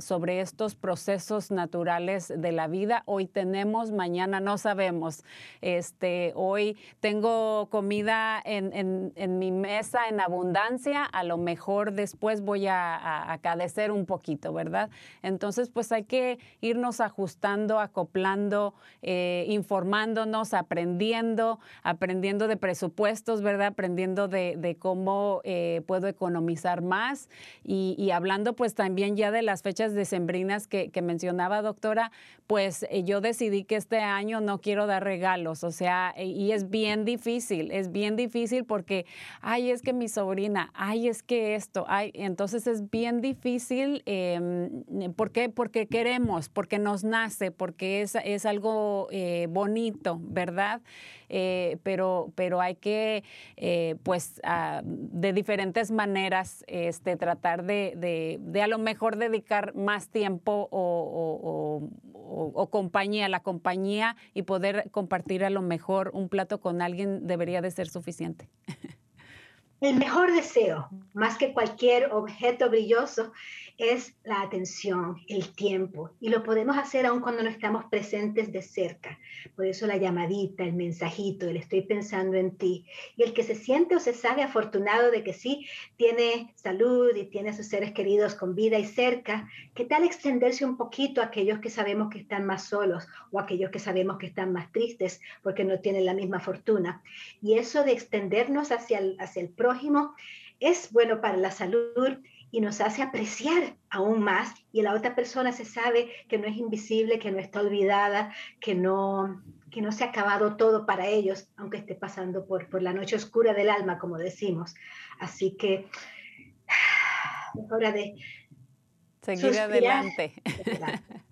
sobre estos procesos naturales de la vida, hoy tenemos, mañana no sabemos. Este, hoy tengo comida en en, mi mesa en abundancia, a lo mejor después voy a, a, cadecer un poquito, ¿verdad? Entonces, pues hay que irnos ajustando, acoplando, eh, informándonos, aprendiendo, aprendiendo de presupuestos, ¿verdad? Aprendiendo de, cómo eh, puedo economizar más y, hablando pues también ya de las fechas decembrinas que, que mencionaba, doctora, pues eh, yo decidí que este año no quiero dar regalos, o sea, y es bien difícil, es bien difícil porque ay, es que mi sobrina, ay, es que esto, ay, entonces es bien difícil. Em, ¿Por qué? Porque queremos, porque nos nace, porque es, es algo eh, bonito, ¿verdad? Eh, pero, pero hay que, eh, pues, ah, de diferentes maneras este, tratar de, de, a lo mejor dedicar más tiempo o, compañía, la compañía y poder compartir a lo mejor un plato con alguien debería de ser suficiente. El mejor deseo, más que cualquier objeto brilloso, es la atención, el tiempo, y lo podemos hacer aun cuando no estamos presentes de cerca. Por eso la llamadita, el mensajito, el estoy pensando en ti. Y el que se siente o se sabe afortunado de que sí tiene salud y tiene a sus seres queridos con vida y cerca, ¿qué tal extenderse un poquito a aquellos que sabemos que están más solos o aquellos que sabemos que están más tristes porque no tienen la misma fortuna? Y eso de extendernos hacia el prójimo es bueno para la salud y nos hace apreciar aún más y la otra persona se sabe que no es invisible, que no está olvidada, que no, que no se ha acabado todo para ellos, aunque esté pasando por, por la noche oscura del alma, como decimos. Así que es hora de seguir adelante.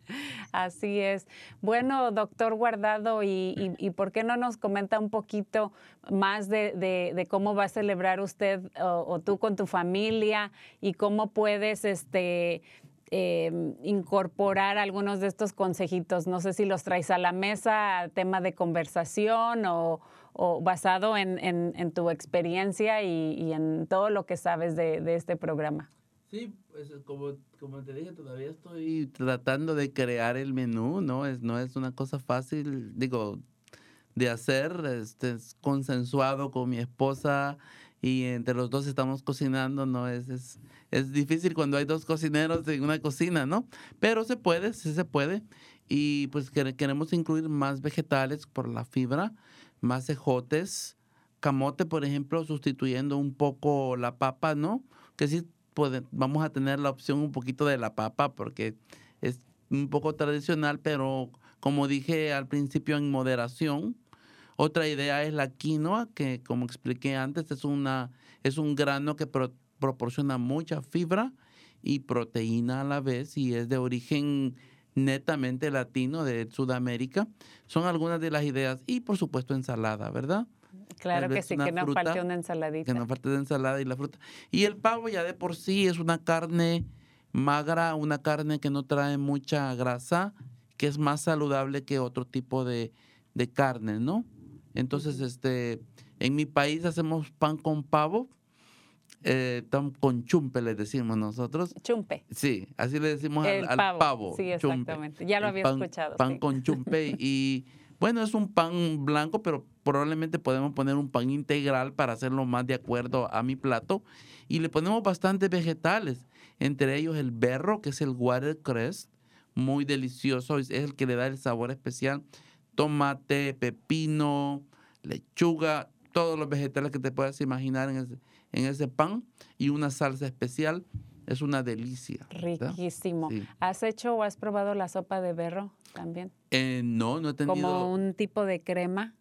Así es. Bueno, doctor Guardado, y, por qué no nos comenta un poquito más de, cómo va a celebrar usted o, tú con tu familia y cómo puedes este, em, incorporar algunos de estos consejitos? No sé si los traes a la mesa, tema de conversación o, basado en, tu experiencia y, en todo lo que sabes de este programa. Sí, pues como, como te dije, todavía estoy tratando de crear el menú, ¿no? Es, no es una cosa fácil, digo, de hacer, este, es consensuado con mi esposa y entre los dos estamos cocinando, ¿no? Es, es, es difícil cuando hay dos cocineros en una cocina, ¿no? Pero se puede, sí se puede. Y pues queremos incluir más vegetales por la fibra, más ejotes, camote, por ejemplo, sustituyendo un poco la papa, ¿no? Que sí vamos a tener la opción un poquito de la papa porque es un poco tradicional, pero como dije al principio en moderación. Otra idea es la quinoa, que como expliqué antes, es, una, es un grano que proporciona mucha fibra y proteína a la vez y es de origen netamente latino de Sudamérica. Son algunas de las ideas y por supuesto ensalada, ¿verdad? Claro que sí, que no fruta, falte una ensaladita. Que no falte de ensalada y la fruta. Y el pavo ya de por sí es una carne magra, una carne que no trae mucha grasa, que es más saludable que otro tipo de, de carne, ¿no? Entonces, este, en mi país hacemos pan con pavo, eh, con chumpe le decimos nosotros. Chumpe. Sí, así le decimos al, El al pavo. pavo. Sí, chumpe. exactamente. Ya lo El había pan- escuchado. Pan sí. con chumpe y bueno, es un pan blanco, pero probablemente podemos poner un pan integral para hacerlo más de acuerdo a mi plato. Y le ponemos bastantes vegetales, entre ellos el berro, que es el watercress, muy delicioso, es el que le da el sabor especial. Tomate, pepino, lechuga, todos los vegetales que te puedas imaginar en ese, en ese pan y una salsa especial. Es una delicia. Riquísimo. Sí. ¿Has hecho o has probado la sopa de berro también? Eh, no, no he tenido. Como un tipo de crema.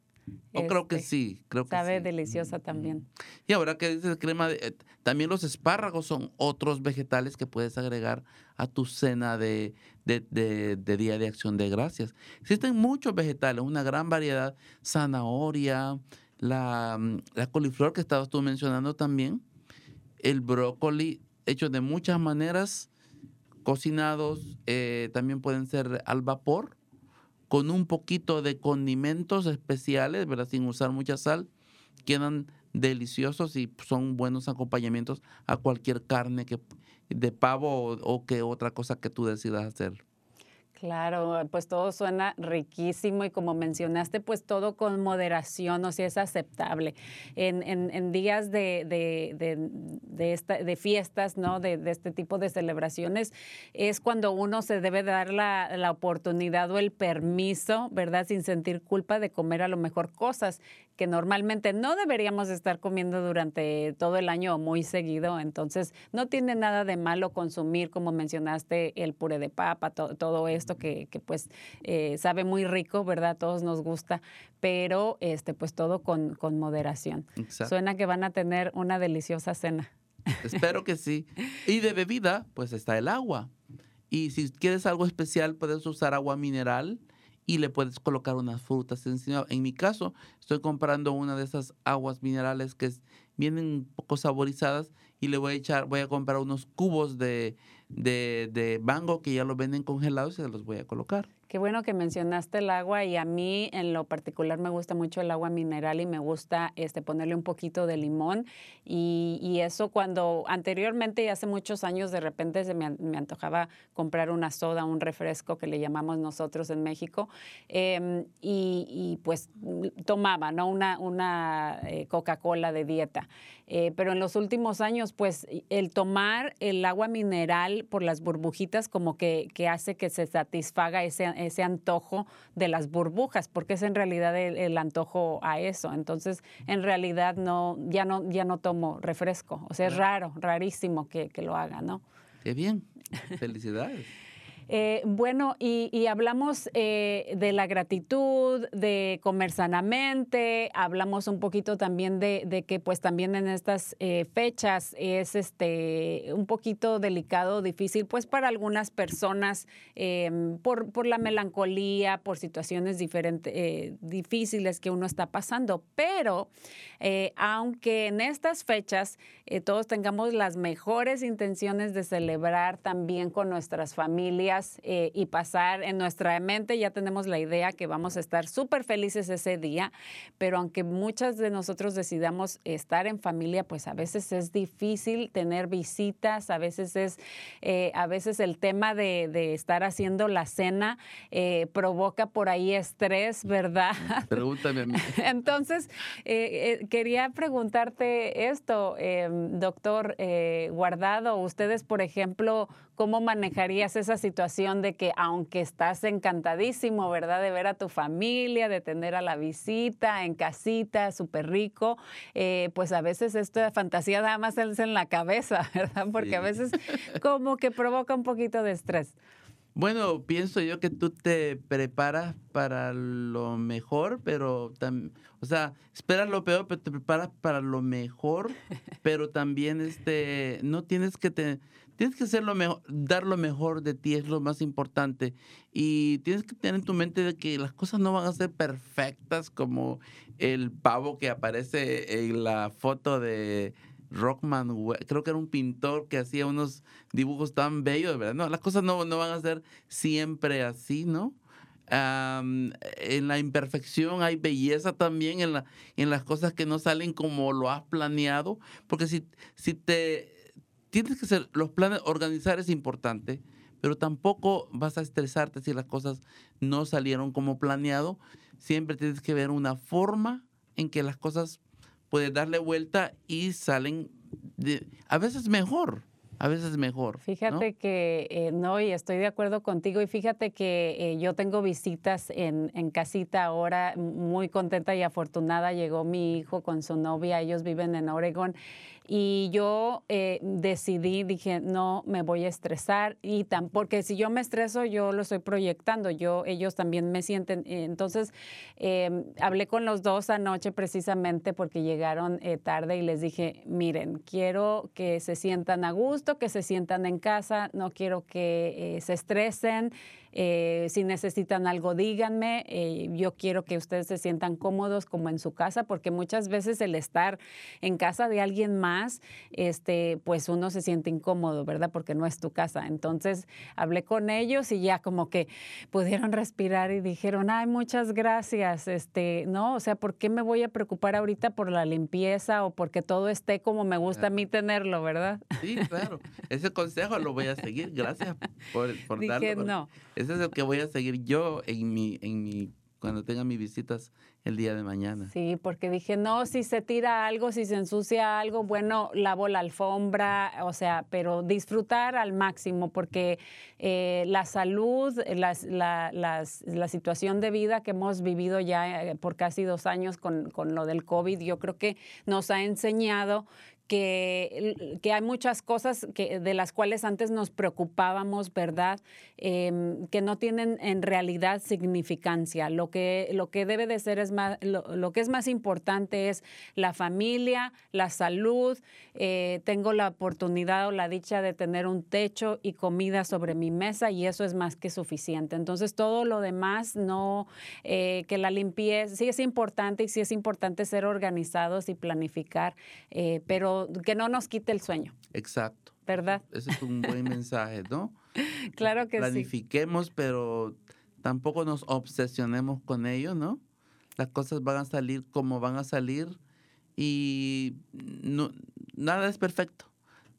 Oh, creo que este, sí, creo que Sabe sí. deliciosa Mm, también. mm. Y ahora que dices crema, de- eh, también los espárragos son otros vegetales que puedes agregar a tu cena de, de- de- de Día de Acción de Gracias. Existen muchos vegetales, una gran variedad, zanahoria, la, mm, la coliflor que estabas tú mencionando también, el brócoli hecho de muchas maneras, cocinados, eh, también pueden ser al vapor, con un poquito de condimentos especiales, ¿verdad? Sin usar mucha sal, quedan deliciosos y son buenos acompañamientos a cualquier carne que de pavo o, o que otra cosa que tú decidas hacer. Claro, pues todo suena riquísimo y como mencionaste, pues todo con moderación, o sea, es aceptable. En, en- en días de, de- de- de esta- de fiestas, ¿no? De, de este tipo de celebraciones, es cuando uno se debe dar la, la oportunidad o el permiso, ¿verdad? Sin sentir culpa de comer a lo mejor cosas que normalmente no deberíamos estar comiendo durante todo el año o muy seguido. Entonces, no tiene nada de malo consumir, como mencionaste, el puré de papa, to- todo esto que, que, pues eh, sabe muy rico, ¿verdad? Todos nos gusta, pero este, pues todo con, con moderación. Exacto. Suena que van a tener una deliciosa cena. Espero que sí. Y de bebida, pues está el agua. Y si quieres algo especial, puedes usar agua mineral y le puedes colocar unas frutas encima. En mi caso, estoy comprando una de esas aguas minerales que vienen un poco saborizadas y le voy a echar, voy a comprar unos cubos de, de, de mango que ya los venden congelados y se los voy a colocar. Qué bueno que mencionaste el agua y a mí en lo particular me gusta mucho el agua mineral y me gusta este, ponerle un poquito de limón y, y eso cuando anteriormente y hace muchos años de repente se me, me antojaba comprar una soda, un refresco que le llamamos nosotros en México em, y, y, pues tomaba ¿no? una, una eh, Coca-Cola de dieta. Eh, pero en los últimos años, pues el tomar el agua mineral por las burbujitas como que, que hace que se satisfaga ese, ese antojo de las burbujas, porque es en realidad el, el antojo a eso. Entonces, en realidad no, ya no, ya no tomo refresco. O sea, es raro, rarísimo que, que lo haga, ¿no? Qué bien. Felicidades. Eh, bueno, y, hablamos eh, de la gratitud, de comer sanamente, hablamos un poquito también de, que pues también en estas eh, fechas es este un poquito delicado, difícil pues para algunas personas eh, por, por la melancolía, por situaciones diferentes, difíciles que uno está pasando, pero aunque en estas fechas todos tengamos las mejores intenciones de celebrar también con nuestras familias eh, y pasar en nuestra mente, ya tenemos la idea que vamos a estar súper felices ese día, pero aunque muchas de nosotros decidamos estar en familia, pues a veces es difícil tener visitas, a veces es, eh, a veces el tema de, de estar haciendo la cena eh, provoca por ahí estrés, ¿verdad? Pregúntame a mí. Entonces, quería preguntarte esto, eh, doctor Guardado, ustedes, por ejemplo, ¿cómo manejarías esa situación de que aunque estás encantadísimo, ¿verdad? De ver a tu familia, de tener a la visita en casita, súper rico, eh, pues a veces esta fantasía nada más es en la cabeza, ¿verdad? Porque a veces como que provoca un poquito de estrés. Bueno, pienso yo que tú te preparas para lo mejor, pero también, o sea, esperas lo peor, pero te preparas para lo mejor, pero también este no tienes que te tienes que hacer lo mejor, dar lo mejor de ti es lo más importante y tienes que tener en tu mente de que las cosas no van a ser perfectas como el pavo que aparece en la foto de Rockman, creo que era un pintor que hacía unos dibujos tan bellos, ¿verdad? No, las cosas no, no van a ser siempre así, ¿no? en la imperfección hay belleza también en, la, en las cosas que no salen como lo has planeado, porque si, si te tienes que ser, los planes, organizar es importante, pero tampoco vas a estresarte si las cosas no salieron como planeado. Siempre tienes que ver una forma en que las cosas puedes darle vuelta y salen de, a veces mejor a veces mejor. Fíjate que eh, no, y estoy de acuerdo contigo, y fíjate que eh, yo tengo visitas en, en, casita ahora, muy contenta y afortunada, llegó mi hijo con su novia, ellos viven en Oregon, y yo eh, decidí, dije, no me voy a estresar, y tan, porque si yo me estreso, yo lo estoy proyectando, yo, ellos también me sienten. Eh, entonces, em, hablé con los dos anoche precisamente porque llegaron eh, tarde y les dije, miren, quiero que se sientan a gusto, que se sientan en casa, no quiero que se estresen. Eh, si necesitan algo, díganme. Eh, yo quiero que ustedes se sientan cómodos como en su casa, porque muchas veces el estar en casa de alguien más, este, pues uno se siente incómodo, ¿verdad? Porque no es tu casa. Entonces hablé con ellos y ya como que pudieron respirar y dijeron, ay, muchas gracias. Este, no, o sea, ¿por qué me voy a preocupar ahorita por la limpieza o porque todo esté como me gusta a mí tenerlo, ¿verdad? Sí, claro. Ese consejo lo voy a seguir. Gracias por, por Dije, no. Ese es el que voy a seguir yo en mi, en mi, cuando tenga mis visitas el día de mañana. Sí, porque dije, no, si se tira algo, si se ensucia algo, bueno, lavo la alfombra, o sea, pero disfrutar al máximo, porque eh, la salud, las, la, la, situación de vida que hemos vivido ya eh, por casi dos años con, con lo del COVID, yo creo que nos ha enseñado que, que, hay muchas cosas que, de las cuales antes nos preocupábamos, ¿verdad? Em, que no tienen en realidad significancia. Lo que, lo que debe de ser es más, lo, que es más importante es la familia, la salud. Eh, tengo la oportunidad o la dicha de tener un techo y comida sobre mi mesa y eso es más que suficiente. Entonces, todo lo demás, no, eh, que la limpieza, sí es importante y sí es importante ser organizados y planificar, eh, que no nos quite el sueño. Exacto. ¿Verdad? Ese es un buen mensaje, ¿no? claro que sí. Planifiquemos, pero tampoco nos obsesionemos con ello, ¿no? Las cosas van a salir como van a salir y no, nada es perfecto.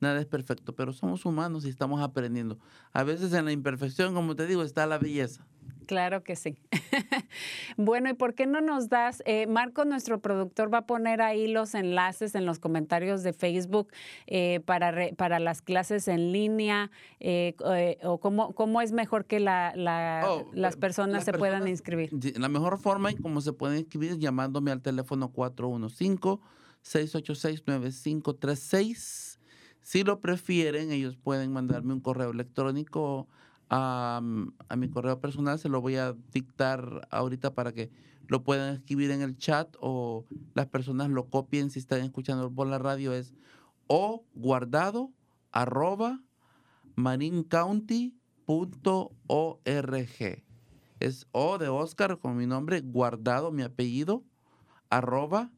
Nada es perfecto, pero somos humanos y estamos aprendiendo. A veces en la imperfección, como te digo, está la belleza. Claro que sí. bueno, ¿y por qué no nos das, eh, Marco, nuestro productor, va a poner ahí los enlaces en los comentarios de Facebook eh, para, para las clases en línea eh, o cómo, cómo, es mejor que la, oh, las personas se puedan inscribir? La mejor forma en cómo se pueden inscribir es llamándome al teléfono 415-686-9536. Si lo prefieren, ellos pueden mandarme un correo electrónico a, mi correo personal, se lo voy a dictar ahorita para que lo puedan escribir en el chat o las personas lo copien si están escuchando por la radio, es o guardado arroba marincounty.org. Es O de Oscar con mi nombre, guardado mi apellido, arroba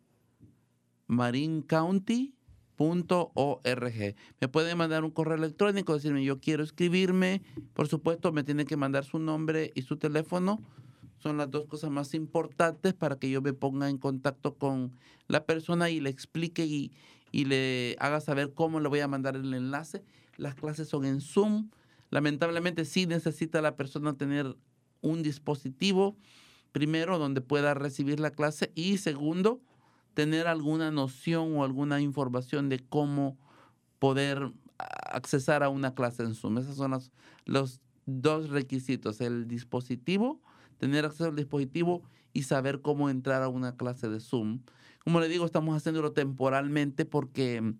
marincounty .org. Me pueden mandar un correo electrónico, decirme yo quiero escribirme. Por supuesto, me tienen que mandar su nombre y su teléfono. Son las dos cosas más importantes para que yo me ponga en contacto con la persona y le explique y, y le haga saber cómo le voy a mandar el enlace. Las clases son en Zoom. Lamentablemente sí necesita la persona tener un dispositivo, primero, donde pueda recibir la clase y segundo, tener alguna noción o alguna información de cómo poder accesar a una clase en Zoom. Esos son los, dos requisitos, el dispositivo, tener acceso al dispositivo y saber cómo entrar a una clase de Zoom. Como le digo, estamos haciéndolo temporalmente porque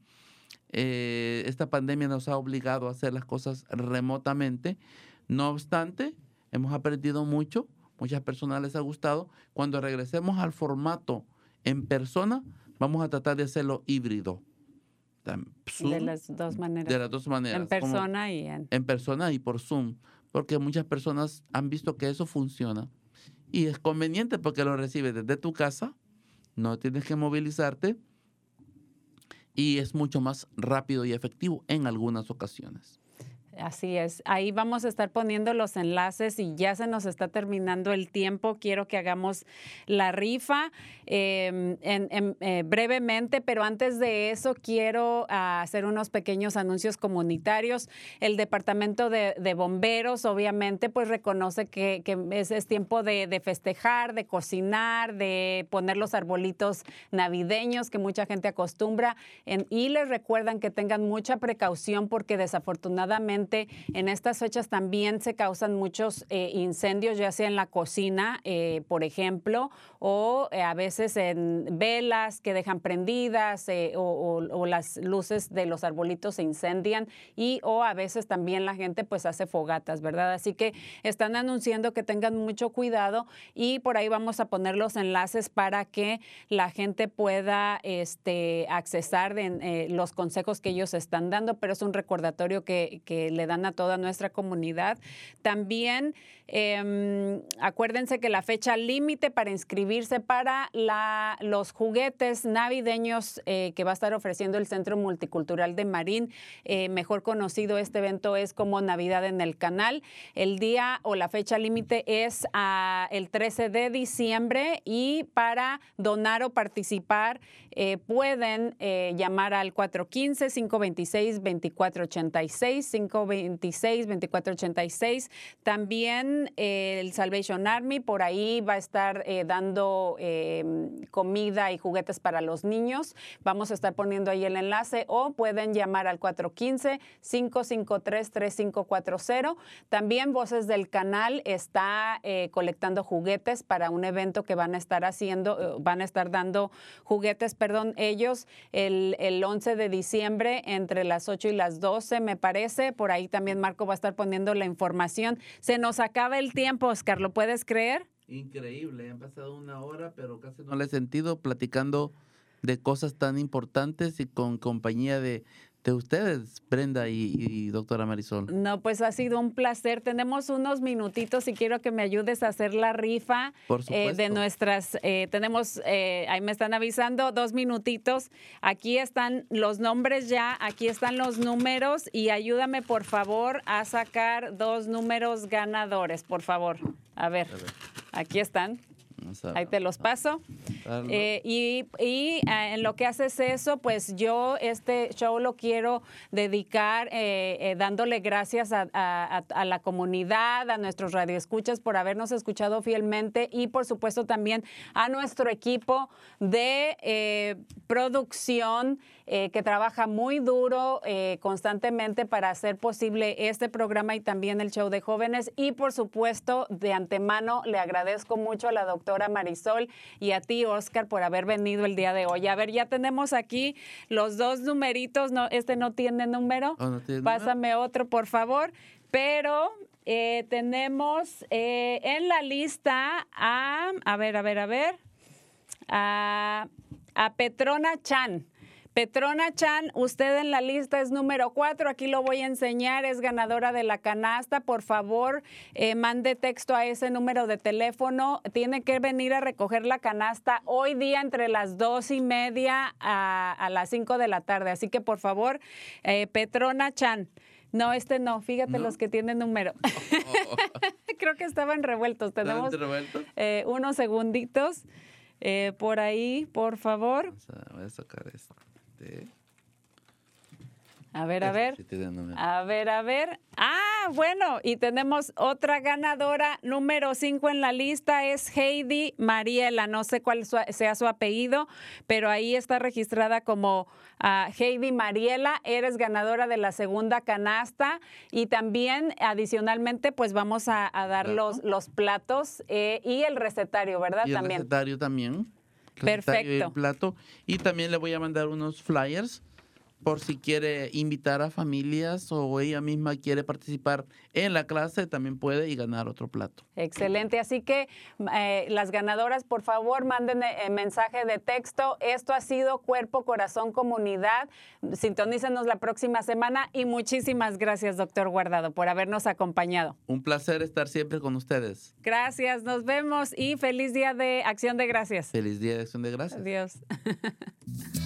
eh, esta pandemia nos ha obligado a hacer las cosas remotamente, No obstante, hemos aprendido mucho, muchas personas les ha gustado. Cuando regresemos al formato en persona, vamos a tratar de hacerlo híbrido. De las dos maneras. de las dos maneras. en como persona y en... en persona y por Zoom, porque muchas personas han visto que eso funciona y es conveniente porque lo recibes desde tu casa, no tienes que movilizarte y es mucho más rápido y efectivo en algunas ocasiones. Así es. Ahí vamos a estar poniendo los enlaces y ya se nos está terminando el tiempo. Quiero que hagamos la rifa en- en- eh, brevemente, pero antes de eso quiero ah, hacer unos pequeños anuncios comunitarios. El Departamento de, Bomberos, obviamente, pues reconoce que, es, tiempo de, de festejar, de cocinar, de poner los arbolitos navideños que mucha gente acostumbra en- y les recuerdan que tengan mucha precaución porque desafortunadamente en estas fechas también se causan muchos eh, incendios, ya sea en la cocina, eh, por ejemplo, o eh, a veces en velas que dejan prendidas o, las luces de los arbolitos se incendian y o a veces también la gente pues hace fogatas, ¿verdad? Así que están anunciando que tengan mucho cuidado y por ahí vamos a poner los enlaces para que la gente pueda este, accesar los consejos que ellos están dando, pero es un recordatorio que, que le dan a toda nuestra comunidad. También em, acuérdense que la fecha límite para inscribirse para la- los juguetes navideños eh, que va a estar ofreciendo el Centro Multicultural de Marín, eh, mejor conocido este evento es como Navidad en el Canal. El día o la fecha límite es ah, el 13 de diciembre y para donar o participar eh, pueden llamar al 415-526-2486, 526-2486. También eh, el Salvation Army por ahí va a estar eh, dando eh, comida y juguetes para los niños. Vamos a estar poniendo ahí el enlace o pueden llamar al 415-553-3540. También Voces del Canal está eh, colectando juguetes para un evento que van a estar haciendo, van a estar dando juguetes, perdón, ellos el, el 11 de diciembre entre las 8 y las 12, me parece. Por ahí también Marco va a estar poniendo la información. Se nos acaba el tiempo, Oscar, ¿lo puedes creer? Increíble, han pasado una hora, pero casi no le he sentido platicando de cosas tan importantes y con compañía de, de ustedes, Brenda y, y doctora Marisol. No, pues ha sido un placer. Tenemos unos minutitos y quiero que me ayudes a hacer la rifa Por eh, de nuestras. eh, tenemos, eh, ahí me están avisando, dos minutitos. Aquí están los nombres ya, aquí están los números y ayúdame por favor a sacar dos números ganadores, por favor. A ver, A ver, aquí están. Ahí te los paso. darlo. Eh, y y, eh, en lo que haces eso, pues yo este show lo quiero dedicar eh, eh, dándole gracias a, a- a- la comunidad, a nuestros radioescuchas por habernos escuchado fielmente y por supuesto también a nuestro equipo de producción que trabaja muy duro constantemente para hacer posible este programa y también el show de jóvenes. Y por supuesto, de antemano le agradezco mucho a la doctora Marisol y a ti, Oscar, por haber venido el día de hoy. A ver, ya tenemos aquí los dos numeritos. No, este no tiene número. Oh, ¿no tiene número? Pásame otro, por favor. Pero eh, tenemos eh, en la lista a, a ver, a ver, a ver, a, a Petrona Chan. Petrona Chan, usted en la lista es número cuatro, aquí lo voy a enseñar, es ganadora de la canasta. Por favor, eh, mande texto a ese número de teléfono. Tiene que venir a recoger la canasta hoy día entre las dos y media a, a las cinco de la tarde. Así que por favor, eh, Petrona Chan. No, este no, fíjate ¿No? los que tienen número. Creo que estaban revueltos. ¿Están Tenemos revueltos? eh, unos segunditos eh, por ahí, por favor. Voy a sacar este. A ver, a ver. A ver, a ver. Ah, bueno, y tenemos otra ganadora, número 5 en la lista, es Heidi Mariela. No sé cuál sea su apellido, pero ahí está registrada como ah, Heidi Mariela. Eres ganadora de la segunda canasta y también adicionalmente pues vamos a, a dar Claro. los, los platos eh, y el recetario, ¿verdad? Y el también. recetario también. Y el Perfecto. plato. Y también le voy a mandar unos flyers por si quiere invitar a familias o ella misma quiere participar en la clase, también puede y ganar otro plato. Excelente, así que eh, las ganadoras, por favor, manden eh, mensaje de texto. Esto ha sido Cuerpo, Corazón, Comunidad. Sintonícenos la próxima semana y muchísimas gracias, doctor Guardado, por habernos acompañado. Un placer estar siempre con ustedes. Gracias, nos vemos y feliz día de Acción de Gracias. Feliz día de Acción de Gracias. Adiós.